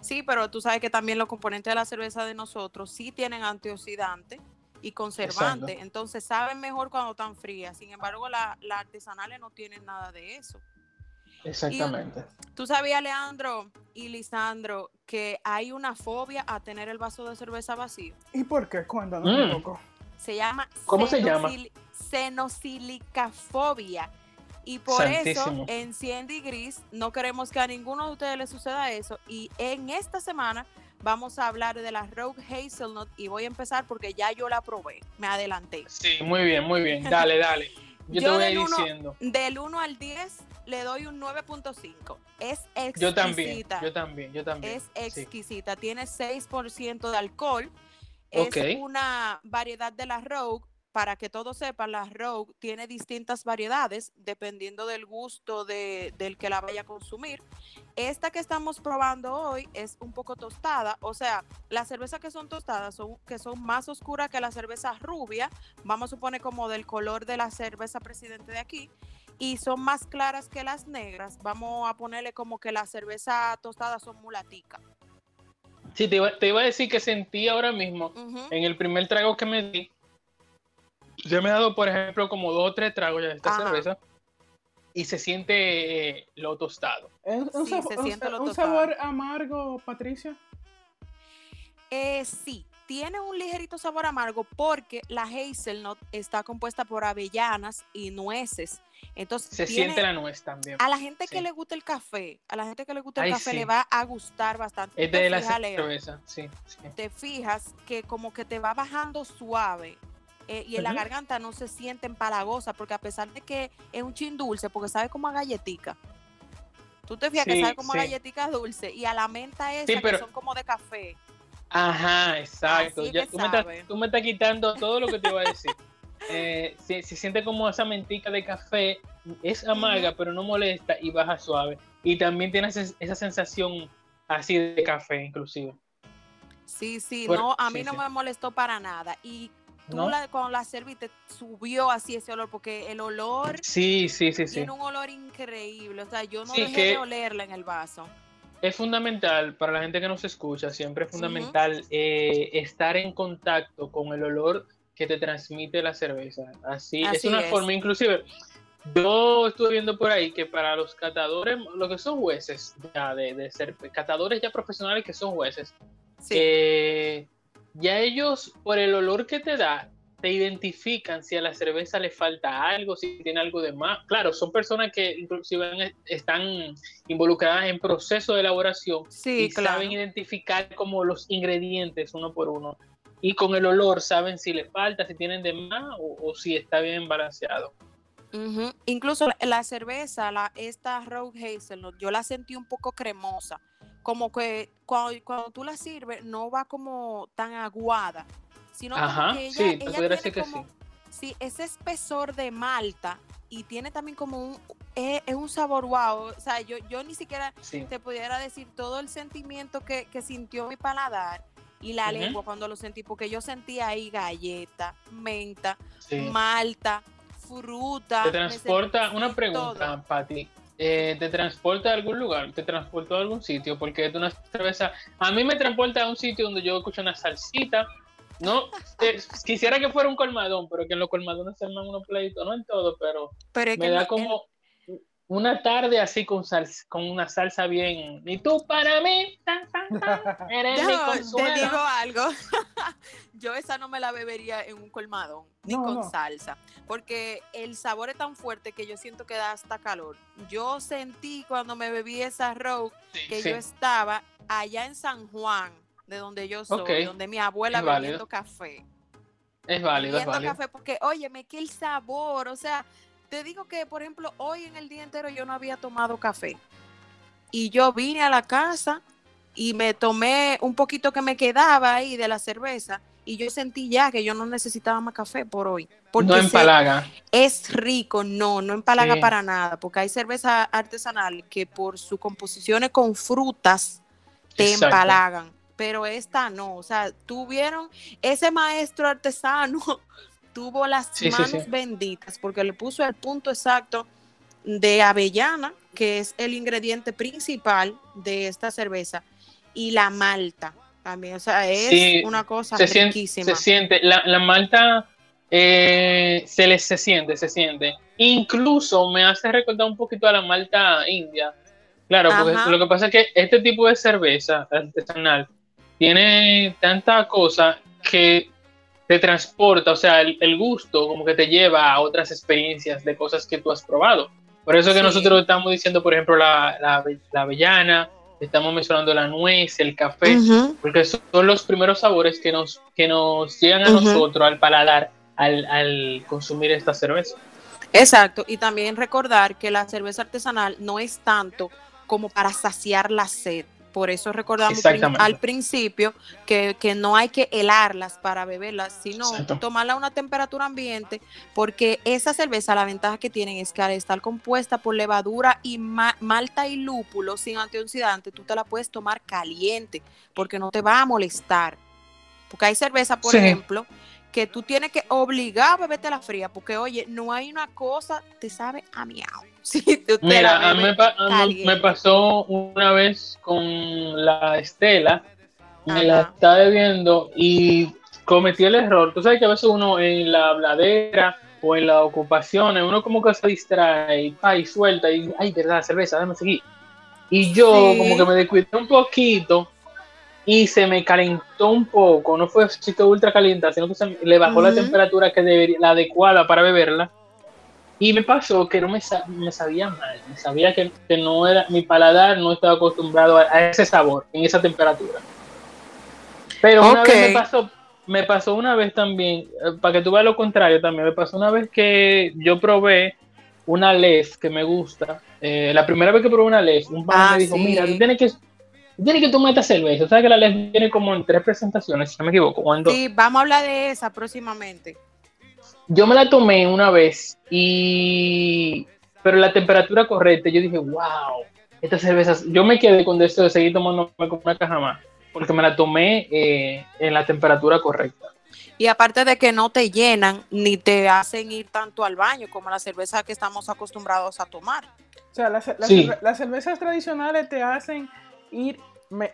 [SPEAKER 9] Sí, pero tú sabes que también los componentes de la cerveza de nosotros sí tienen antioxidante y conservante,
[SPEAKER 3] Exacto.
[SPEAKER 9] entonces saben mejor cuando están frías. Sin embargo, la- las artesanales no tienen nada de eso.
[SPEAKER 3] Exactamente.
[SPEAKER 9] Tú sabías, Leandro y Lisandro, que hay una fobia a tener el vaso de cerveza vacío.
[SPEAKER 2] ¿Y por qué? Cuéntanos
[SPEAKER 3] Mm.
[SPEAKER 2] un poco.
[SPEAKER 9] Se llama
[SPEAKER 3] ¿Cómo se llama?
[SPEAKER 9] Cenosilicafobia. Y por eso en 100 degrees no queremos que a ninguno de ustedes le suceda eso. Y en esta semana vamos a hablar de la Rogue Hazelnut y voy a empezar porque ya yo la probé, me adelanté.
[SPEAKER 3] Sí, muy bien, muy bien. <laughs> Dale, dale. Yo, te voy a ir
[SPEAKER 9] del uno-
[SPEAKER 3] diciendo.
[SPEAKER 9] Del 1 al 10 le doy un 9.5. Es exquisita.
[SPEAKER 3] Yo también, yo también, yo también.
[SPEAKER 9] Es
[SPEAKER 3] sí.
[SPEAKER 9] exquisita, tiene 6% de alcohol. Es una variedad de la Rogue. Para que todos sepan, la Rogue tiene distintas variedades dependiendo del gusto de- del que la vaya a consumir. Esta que estamos probando hoy es un poco tostada, o sea, las cervezas que son tostadas son que son más oscuras que la cerveza rubia, vamos a suponer como del color de la cerveza presidente de aquí, y son más claras que las negras, vamos a ponerle como que la cerveza tostada son mulatica.
[SPEAKER 3] Sí, te iba, te iba a decir que sentí ahora mismo, en el primer trago que me di, yo me he dado, por ejemplo, como dos o tres tragos ya de esta
[SPEAKER 9] Ajá.
[SPEAKER 3] cerveza, y se siente eh, lo tostado.
[SPEAKER 2] ¿Es un,
[SPEAKER 9] Sí, se
[SPEAKER 2] un-
[SPEAKER 9] siente lo
[SPEAKER 2] un sabor amargo, Patricia?
[SPEAKER 9] Eh, sí, tiene un ligerito sabor amargo porque la hazelnut está compuesta por avellanas y nueces. Entonces,
[SPEAKER 3] Se
[SPEAKER 9] tiene-
[SPEAKER 3] siente la nuez también.
[SPEAKER 9] a la gente que le gusta el café, a la gente que le gusta el
[SPEAKER 3] Ay,
[SPEAKER 9] café
[SPEAKER 3] sí.
[SPEAKER 9] le va a gustar bastante.
[SPEAKER 3] Es de la cerveza, sí. sí.
[SPEAKER 9] te fijas que como que te va bajando suave eh, y en la garganta no se siente empalagosa porque a pesar de que es un chin dulce, porque sabe como a galletica. Tú te fijas que sabe como a galletica dulce y a la menta esa que
[SPEAKER 3] pero-
[SPEAKER 9] son como de café.
[SPEAKER 3] Ajá, exacto. Ya, tú, me estás, tú me estás quitando todo lo que te iba a decir. <laughs> Eh, se, se siente como esa mentica de café, es amarga, pero no molesta y baja suave. y también tiene esa sensación así de café, inclusive.
[SPEAKER 9] Sí, sí, no, a mí no me molestó para nada. Y tú
[SPEAKER 3] ¿No?
[SPEAKER 9] la, cuando la serviste subió así ese olor, porque el olor
[SPEAKER 3] Sí, sí, sí, sí.
[SPEAKER 9] tiene un olor increíble. O sea, yo no
[SPEAKER 3] Sí,
[SPEAKER 9] dejé de olerla en el vaso.
[SPEAKER 3] Es fundamental para la gente que nos escucha, siempre es fundamental eh, estar en contacto con el olor que te transmite la cerveza. Así, es una
[SPEAKER 9] es.
[SPEAKER 3] forma, inclusive, yo estuve viendo por ahí que para los catadores, lo que son jueces, ya de, de ser catadores ya profesionales que son jueces, eh, ya ellos, por el olor que te da, te identifican si a la cerveza le falta algo, si tiene algo de más. Claro, son personas que inclusive están involucradas en proceso de elaboración
[SPEAKER 9] Sí,
[SPEAKER 3] y
[SPEAKER 9] claro.
[SPEAKER 3] saben identificar como los ingredientes uno por uno. Y con el olor saben si le falta, si tienen de más o, o si está bien balanceado.
[SPEAKER 9] Ujú. Incluso la, la cerveza, la, esta Rogue Hazelnut, yo la sentí un poco cremosa. Como que cuando, cuando tú la sirves, no va como tan aguada, sino como que ella,
[SPEAKER 3] sí,
[SPEAKER 9] ella tiene
[SPEAKER 3] que
[SPEAKER 9] como,
[SPEAKER 3] sí.
[SPEAKER 9] sí, ese espesor de malta y tiene también como un, es, es un sabor wow. O sea, yo, yo ni siquiera
[SPEAKER 3] Sí.
[SPEAKER 9] te pudiera decir todo el sentimiento que, que sintió mi paladar y la lengua cuando lo sentí, porque yo sentía ahí galleta, menta, malta, fruta.
[SPEAKER 3] Te transporta,
[SPEAKER 9] sentí
[SPEAKER 3] una pregunta, Pati. Eh, ¿Te transporta a algún lugar? ¿Te transporta a algún sitio? Porque es una cerveza. A mí me transporta a un sitio donde yo escucho una salsita. No, <laughs> eh, quisiera que fuera un colmadón, pero que en los colmadones se arman unos pleitos, no en todo, pero me da
[SPEAKER 9] no-
[SPEAKER 3] como una tarde así con salsa, con una salsa bien. Y tú para mí, tan, tan, tan, <laughs> eres mi
[SPEAKER 9] te digo algo. <laughs> Yo esa no me la bebería en un colmadón, ni
[SPEAKER 2] No,
[SPEAKER 9] con
[SPEAKER 2] no.
[SPEAKER 9] salsa, porque el sabor es tan fuerte que yo siento que da hasta calor. Yo sentí cuando me bebí esa que
[SPEAKER 3] sí.
[SPEAKER 9] yo estaba allá en San Juan, de donde yo soy,
[SPEAKER 3] Ok.
[SPEAKER 9] donde mi abuela
[SPEAKER 3] Es válido.
[SPEAKER 9] bebiendo café.
[SPEAKER 3] Es válido, es válido.
[SPEAKER 9] café, porque óyeme, que el sabor, o sea, te digo que, por ejemplo, hoy en el día entero yo no había tomado café. Y yo vine a la casa y me tomé un poquito que me quedaba ahí de la cerveza y yo sentí ya que yo no necesitaba más café por hoy. Porque
[SPEAKER 3] No empalaga.
[SPEAKER 9] es rico, no, no empalaga
[SPEAKER 3] Sí.
[SPEAKER 9] para nada, porque hay cerveza artesanal que por sus composiciones con frutas te
[SPEAKER 3] Exacto.
[SPEAKER 9] empalagan, pero esta no, o sea, tuvieron ese maestro artesano tuvo las
[SPEAKER 3] Sí,
[SPEAKER 9] manos
[SPEAKER 3] sí.
[SPEAKER 9] benditas porque le puso el punto exacto de avellana, que es el ingrediente principal de esta cerveza, y la malta también, o sea, es una cosa
[SPEAKER 3] se siente,
[SPEAKER 9] riquísima.
[SPEAKER 3] se siente, la, la malta eh, se le se siente, se siente. Incluso me hace recordar un poquito a la malta india. Claro, porque lo que pasa es que este tipo de cerveza artesanal tiene tanta cosa que te transporta, o sea, el, el gusto como que te lleva a otras experiencias de cosas que tú has probado. Por eso que
[SPEAKER 9] Sí.
[SPEAKER 3] nosotros estamos diciendo, por ejemplo, la, la, la avellana, estamos mencionando la nuez, el café,
[SPEAKER 9] Ujú.
[SPEAKER 3] porque son los primeros sabores que nos, que nos llegan a
[SPEAKER 9] Ujú.
[SPEAKER 3] nosotros al paladar al, al consumir esta cerveza.
[SPEAKER 9] Exacto, y también recordar que la cerveza artesanal no es tanto como para saciar la sed. Por eso recordamos al principio que, que no hay que helarlas para beberlas, sino
[SPEAKER 3] Exacto.
[SPEAKER 9] tomarla a una temperatura ambiente, porque esa cerveza, la ventaja que tienen es que al estar compuesta por levadura y ma- malta y lúpulo sin antioxidante, tú te la puedes tomar caliente, porque no te va a molestar. Porque hay cerveza, por
[SPEAKER 3] Sí.
[SPEAKER 9] ejemplo, que tú tienes que obligar a beberte la fría, porque oye, no hay una cosa, te sabe a miau. <laughs> Si tú te la
[SPEAKER 3] Mira, a mí me,
[SPEAKER 9] bebes
[SPEAKER 3] pa- a mí
[SPEAKER 9] caliente.
[SPEAKER 3] me pasó una vez con la Estela, me la estaba bebiendo y cometí el error. Tú sabes que a veces uno en la habladera o en las ocupaciones, uno como que se distrae y, suelta y, ay, verdad, cerveza, déjame seguir. Y yo
[SPEAKER 9] Sí.
[SPEAKER 3] como que me descuidé un poquito y se me calentó un poco, no fue que ultra caliente, sino que se le bajó la
[SPEAKER 9] Ujú.
[SPEAKER 3] temperatura que debería, la adecuada para beberla. Y me pasó que no me, me sabía mal, me sabía que, que no era, mi paladar no estaba acostumbrado a, a ese sabor, en esa temperatura. Pero una
[SPEAKER 9] Ok.
[SPEAKER 3] vez me pasó, me pasó una vez también, eh, para que tú veas lo contrario también, me pasó una vez que yo probé una LEF que me gusta. Eh, la primera vez que probé una LEF, un pan
[SPEAKER 9] Ah,
[SPEAKER 3] me dijo,
[SPEAKER 9] sí.
[SPEAKER 3] mira, tú tienes que, tú tienes que tomar esta cerveza. ¿Sabes que la LEF viene como en tres presentaciones, si no me equivoco? o dos?
[SPEAKER 9] Sí, vamos a hablar de esa próximamente.
[SPEAKER 3] Yo me la tomé una vez y pero la temperatura correcta, yo dije, wow, estas cervezas, yo me quedé con deseo de seguir tomándome como una caja más, porque me la tomé eh, en la temperatura correcta.
[SPEAKER 9] Y aparte de que no te llenan ni te hacen ir tanto al baño como la cerveza que estamos acostumbrados a tomar.
[SPEAKER 2] O sea, las, las
[SPEAKER 3] Sí.
[SPEAKER 2] cerve- las cervezas tradicionales te hacen ir, me-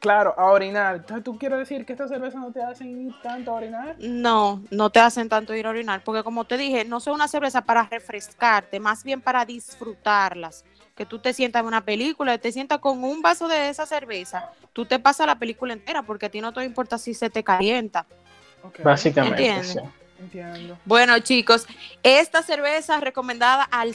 [SPEAKER 2] claro, a orinar. Entonces, ¿tú quieres decir que estas cervezas no te hacen ir tanto a orinar?
[SPEAKER 9] No, no te hacen tanto ir a orinar, porque como te dije, no son una cerveza para refrescarte, más bien para disfrutarlas. Que tú te sientas en una película, te sientas con un vaso de esa cerveza, tú te pasas la película entera, porque a ti no te importa si se te calienta.
[SPEAKER 2] Ok,
[SPEAKER 3] Básicamente, sí.
[SPEAKER 2] Entiendo.
[SPEAKER 9] Bueno, chicos, esta cerveza recomendada al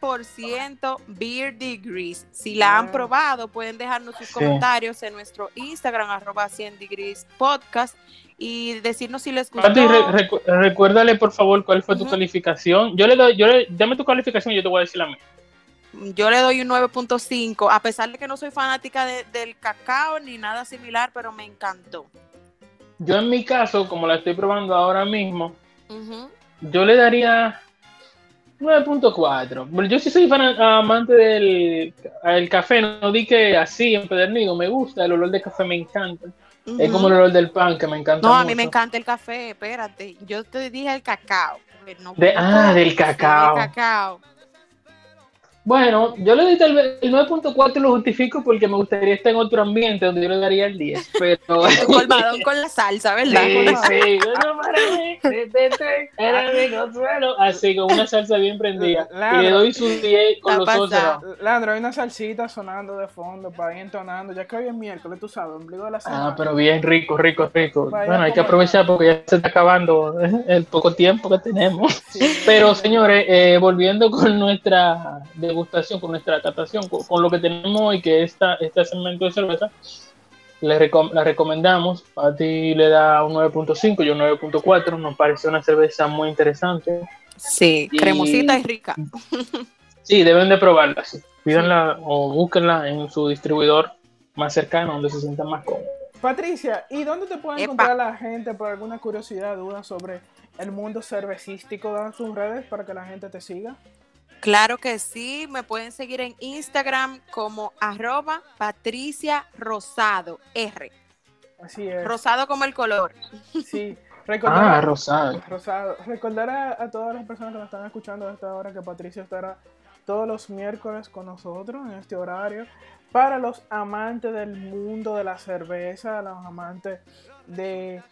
[SPEAKER 9] 100% Beer Degrees. Si la han probado, pueden dejarnos sus
[SPEAKER 3] Sí.
[SPEAKER 9] comentarios en nuestro Instagram, arroba 100 Degrees Podcast, y decirnos si les gustó.
[SPEAKER 3] Pati, re- recu- recuérdale por favor cuál fue tu calificación. Yo le doy, yo le, dame tu calificación y yo te voy a decir la mía.
[SPEAKER 9] Yo le doy un 9.5, a pesar de que no soy fanática de- del cacao ni nada similar, pero me encantó.
[SPEAKER 3] Yo en mi caso, como la estoy probando ahora mismo, yo le daría 9.4. Bueno, Yo sí soy fan, amante del el café, no di que así empedernido, me gusta, el olor de café me encanta. Es como el olor del pan que me encanta
[SPEAKER 9] No, a mí me encanta el café, espérate. Yo te dije el cacao. no
[SPEAKER 3] De- ah, del cacao.
[SPEAKER 9] cacao.
[SPEAKER 3] Bueno, yo le doy tal vez el 9.4 lo justifico porque me gustaría estar en otro ambiente donde yo le daría el 10, <laughs> pero...
[SPEAKER 9] Colmadón con la salsa, ¿verdad?
[SPEAKER 3] Sí, sí, no para mí, era mi consuelo. Así, con una salsa bien prendida. Y le doy su 10 con los.
[SPEAKER 2] Leandro, hay una salsita sonando de fondo para ir entonando. Ya que hoy es miércoles, tú sabes, ombligo de la semana.
[SPEAKER 3] Ah, pero bien rico, rico, rico.
[SPEAKER 2] Vaya
[SPEAKER 3] Bueno, hay que aprovechar porque ya se está acabando el poco tiempo que tenemos. Pero, señores, eh, volviendo con nuestra degustación, con nuestra catación, con, con lo que tenemos hoy, que esta, este segmento de cerveza, le recom- la recomendamos. A ti le da un 9.5, yo un 9.4. Nos parece una cerveza muy interesante.
[SPEAKER 9] Sí,
[SPEAKER 3] Y-
[SPEAKER 9] cremosita y rica. <laughs>
[SPEAKER 3] Sí, deben de probarla. sí. Pídanla o búsquenla en su distribuidor más cercano, donde se sientan más cómodos.
[SPEAKER 2] Patricia, ¿y dónde te puede encontrar la gente por alguna curiosidad, duda sobre el mundo cervecístico? Dan tus redes para que la gente te siga.
[SPEAKER 9] Claro que sí, me pueden seguir en Instagram como arroba Patricia Rosado, R.
[SPEAKER 2] Así es.
[SPEAKER 9] Rosado como el color.
[SPEAKER 2] Sí. <laughs> Recordar,
[SPEAKER 3] Ah, rosado.
[SPEAKER 2] Rosado. Recordar a, a todas las personas que nos están escuchando a esta hora que Patricia estará todos los miércoles con nosotros en este horario. Para los amantes del mundo de la cerveza, los amantes de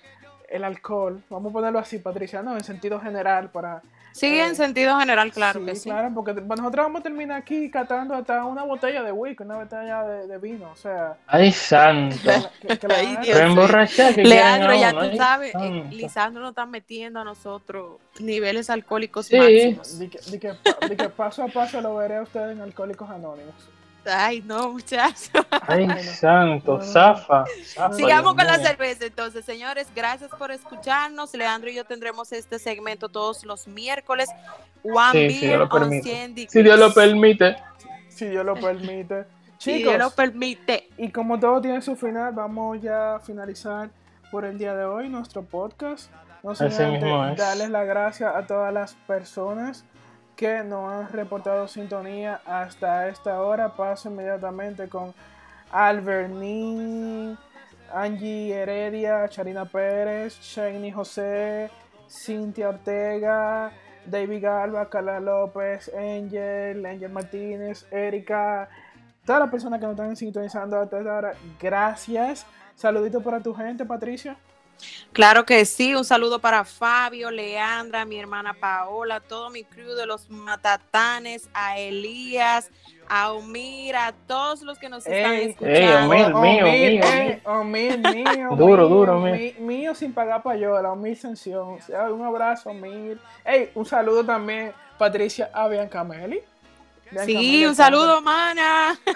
[SPEAKER 2] el alcohol, vamos a ponerlo así, Patricia, no, en sentido general para
[SPEAKER 9] Sí,
[SPEAKER 2] Eh,
[SPEAKER 9] en sentido general, claro
[SPEAKER 2] sí,
[SPEAKER 9] que sí.
[SPEAKER 2] claro, porque nosotros vamos a terminar aquí catando hasta una botella de whisky, una botella de, de vino, o sea,
[SPEAKER 3] Ay, santo.
[SPEAKER 2] que, que la
[SPEAKER 9] Ay, Dios.
[SPEAKER 3] Que
[SPEAKER 9] Leandro, ya tú sabes, eh,
[SPEAKER 3] santo.
[SPEAKER 9] Lisandro nos está metiendo a nosotros niveles alcohólicos
[SPEAKER 3] Sí.
[SPEAKER 9] máximos.
[SPEAKER 2] Di que, di di que paso a paso lo veré a ustedes en Alcohólicos Anónimos.
[SPEAKER 9] Ay, no, muchachos.
[SPEAKER 3] Ay, santo, zafa. zafa,
[SPEAKER 9] Sigamos con la cerveza. Entonces, señores, gracias por escucharnos. Leandro y yo tendremos este segmento todos los miércoles. One
[SPEAKER 3] Sí, si Dios lo permite.
[SPEAKER 9] 100 degrees.
[SPEAKER 3] Si Dios lo permite.
[SPEAKER 2] Si Dios lo permite. <laughs>
[SPEAKER 9] Si
[SPEAKER 2] Chicos,
[SPEAKER 9] Dios lo permite.
[SPEAKER 2] y como todo tiene su final, vamos ya a finalizar por el día de hoy nuestro podcast. No sin darles las gracias a todas las personas que nos han reportado sintonía hasta esta hora. Paso inmediatamente con Albernín, Angie Heredia, Charina Pérez, Shani José, Cintia Ortega, David Galva, Carla López, Angel, Angel Martínez, Erika, todas las personas que nos están sintonizando hasta esta hora, gracias. Saludito para tu gente, Patricia.
[SPEAKER 9] Claro que sí, un saludo para Fabio, Leandra, mi hermana Paola, todo mi crew de los Matatanes, a Elías, a Omir, a todos los que nos están
[SPEAKER 2] Ey,
[SPEAKER 9] escuchando.
[SPEAKER 3] Omir, mío, mío,
[SPEAKER 2] Omir, mío, <laughs>
[SPEAKER 3] Duro, duro,
[SPEAKER 2] mío,
[SPEAKER 3] mío.
[SPEAKER 2] mío sin pagar payola, Omir sea, Un abrazo, Omir. Ey, un saludo también, Patricia, a Bianca Meli. Bianca
[SPEAKER 9] Sí,
[SPEAKER 2] Meli,
[SPEAKER 9] un saludo, mana. <laughs>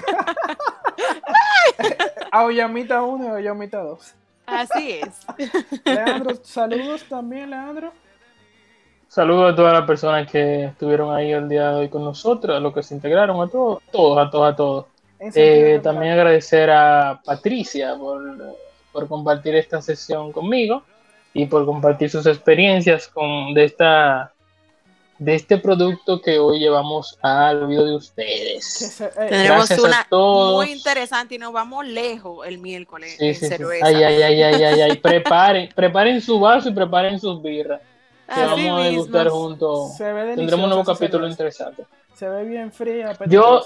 [SPEAKER 2] A Oyamita 1 y Oyamita 2.
[SPEAKER 9] Así es.
[SPEAKER 2] Leandro, saludos también, Leandro.
[SPEAKER 3] Saludos a todas las personas que estuvieron ahí el día de hoy con nosotros, a los que se integraron, a todos, todos, a todos, a todos.
[SPEAKER 2] En sentido
[SPEAKER 3] Eh, también agradecer a Patricia por, por compartir esta sesión conmigo y por compartir sus experiencias con, de esta de este producto que hoy llevamos al oído de ustedes.
[SPEAKER 2] Eh,
[SPEAKER 3] a
[SPEAKER 9] una muy interesante y nos vamos lejos el miércoles
[SPEAKER 3] Sí,
[SPEAKER 9] en
[SPEAKER 3] sí, sí.
[SPEAKER 9] cerveza.
[SPEAKER 3] Ay, ay, ay, ay, ay, ay. Preparen, preparen su vaso y preparen sus birras. Que
[SPEAKER 9] Así
[SPEAKER 3] vamos a degustar
[SPEAKER 9] mismo.
[SPEAKER 3] juntos.
[SPEAKER 2] Se ve
[SPEAKER 3] Tendremos un nuevo capítulo
[SPEAKER 2] cerveza.
[SPEAKER 3] interesante.
[SPEAKER 2] Se ve bien fría.
[SPEAKER 3] Yo,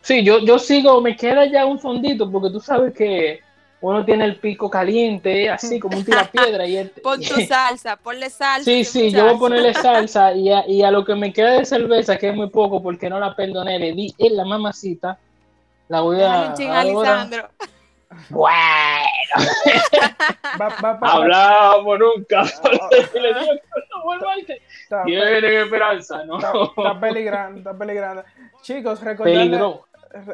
[SPEAKER 3] sí, yo, yo sigo, me queda ya un fondito, porque tú sabes que uno tiene el pico caliente, así como un tirapiedra. y el- <laughs>
[SPEAKER 9] Pon tu <laughs> salsa, ponle salsa.
[SPEAKER 3] Sí, sí, yo voy a ponerle <laughs> salsa y a, y a lo que me queda de cerveza, que es muy poco porque no la perdoné, le di en la mamacita. La voy a. Bueno,
[SPEAKER 2] Va, va, va-
[SPEAKER 3] hablamos nunca. le digo que no vuelva a que-
[SPEAKER 2] está,
[SPEAKER 3] Tienen esperanza, ¿no?
[SPEAKER 2] está- peligrando, está peligrando. Chicos, recordarle,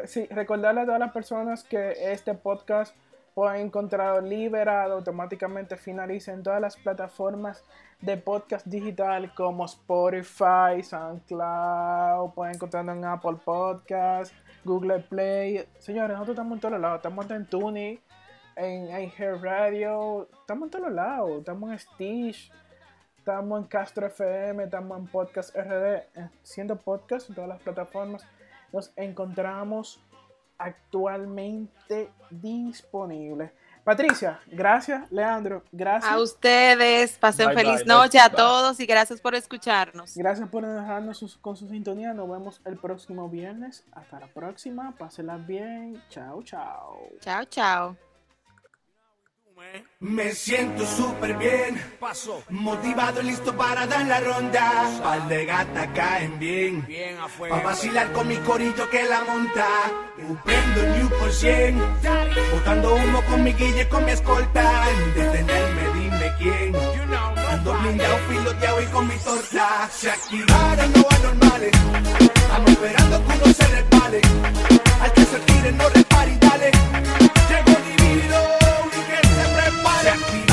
[SPEAKER 2] sí, recordarle a todas las personas que este podcast pueden encontrar liberado, automáticamente finaliza en todas las plataformas de podcast digital como Spotify, SoundCloud, pueden encontrarlo en Apple Podcast, Google Play. Señores, nosotros estamos en todos lados, estamos en Tuning, en iHeart Radio, estamos en todos lados, estamos en Stitch, estamos en Castro FM, estamos en Podcast RD, siendo podcast en todas las plataformas. Nos encontramos actualmente disponibles. Patricia, gracias. Leandro, gracias.
[SPEAKER 9] A ustedes, pasen
[SPEAKER 3] Bye,
[SPEAKER 9] feliz
[SPEAKER 3] bye,
[SPEAKER 9] noche
[SPEAKER 3] bye,
[SPEAKER 9] a todos y gracias por escucharnos.
[SPEAKER 2] Gracias por dejarnos sus- con su sintonía. Nos vemos el próximo viernes. Hasta la próxima. Pásenla bien. Chao, chao.
[SPEAKER 9] Chao, chao.
[SPEAKER 5] Me siento súper bien, paso, motivado y listo para dar la ronda. Par de gatas caen bien, bien afuera. Pa' vacilar con mi corillo que la monta. Prendo el New por 100, botando humo con mi guille, con mi escolta. Detenerme, dime quién. Ando blindado, piloteado y con mi torta. Se activaron los anormales, estamos esperando que uno se resbale. Al que se tire, no repare y dale. Llegó prepare. Se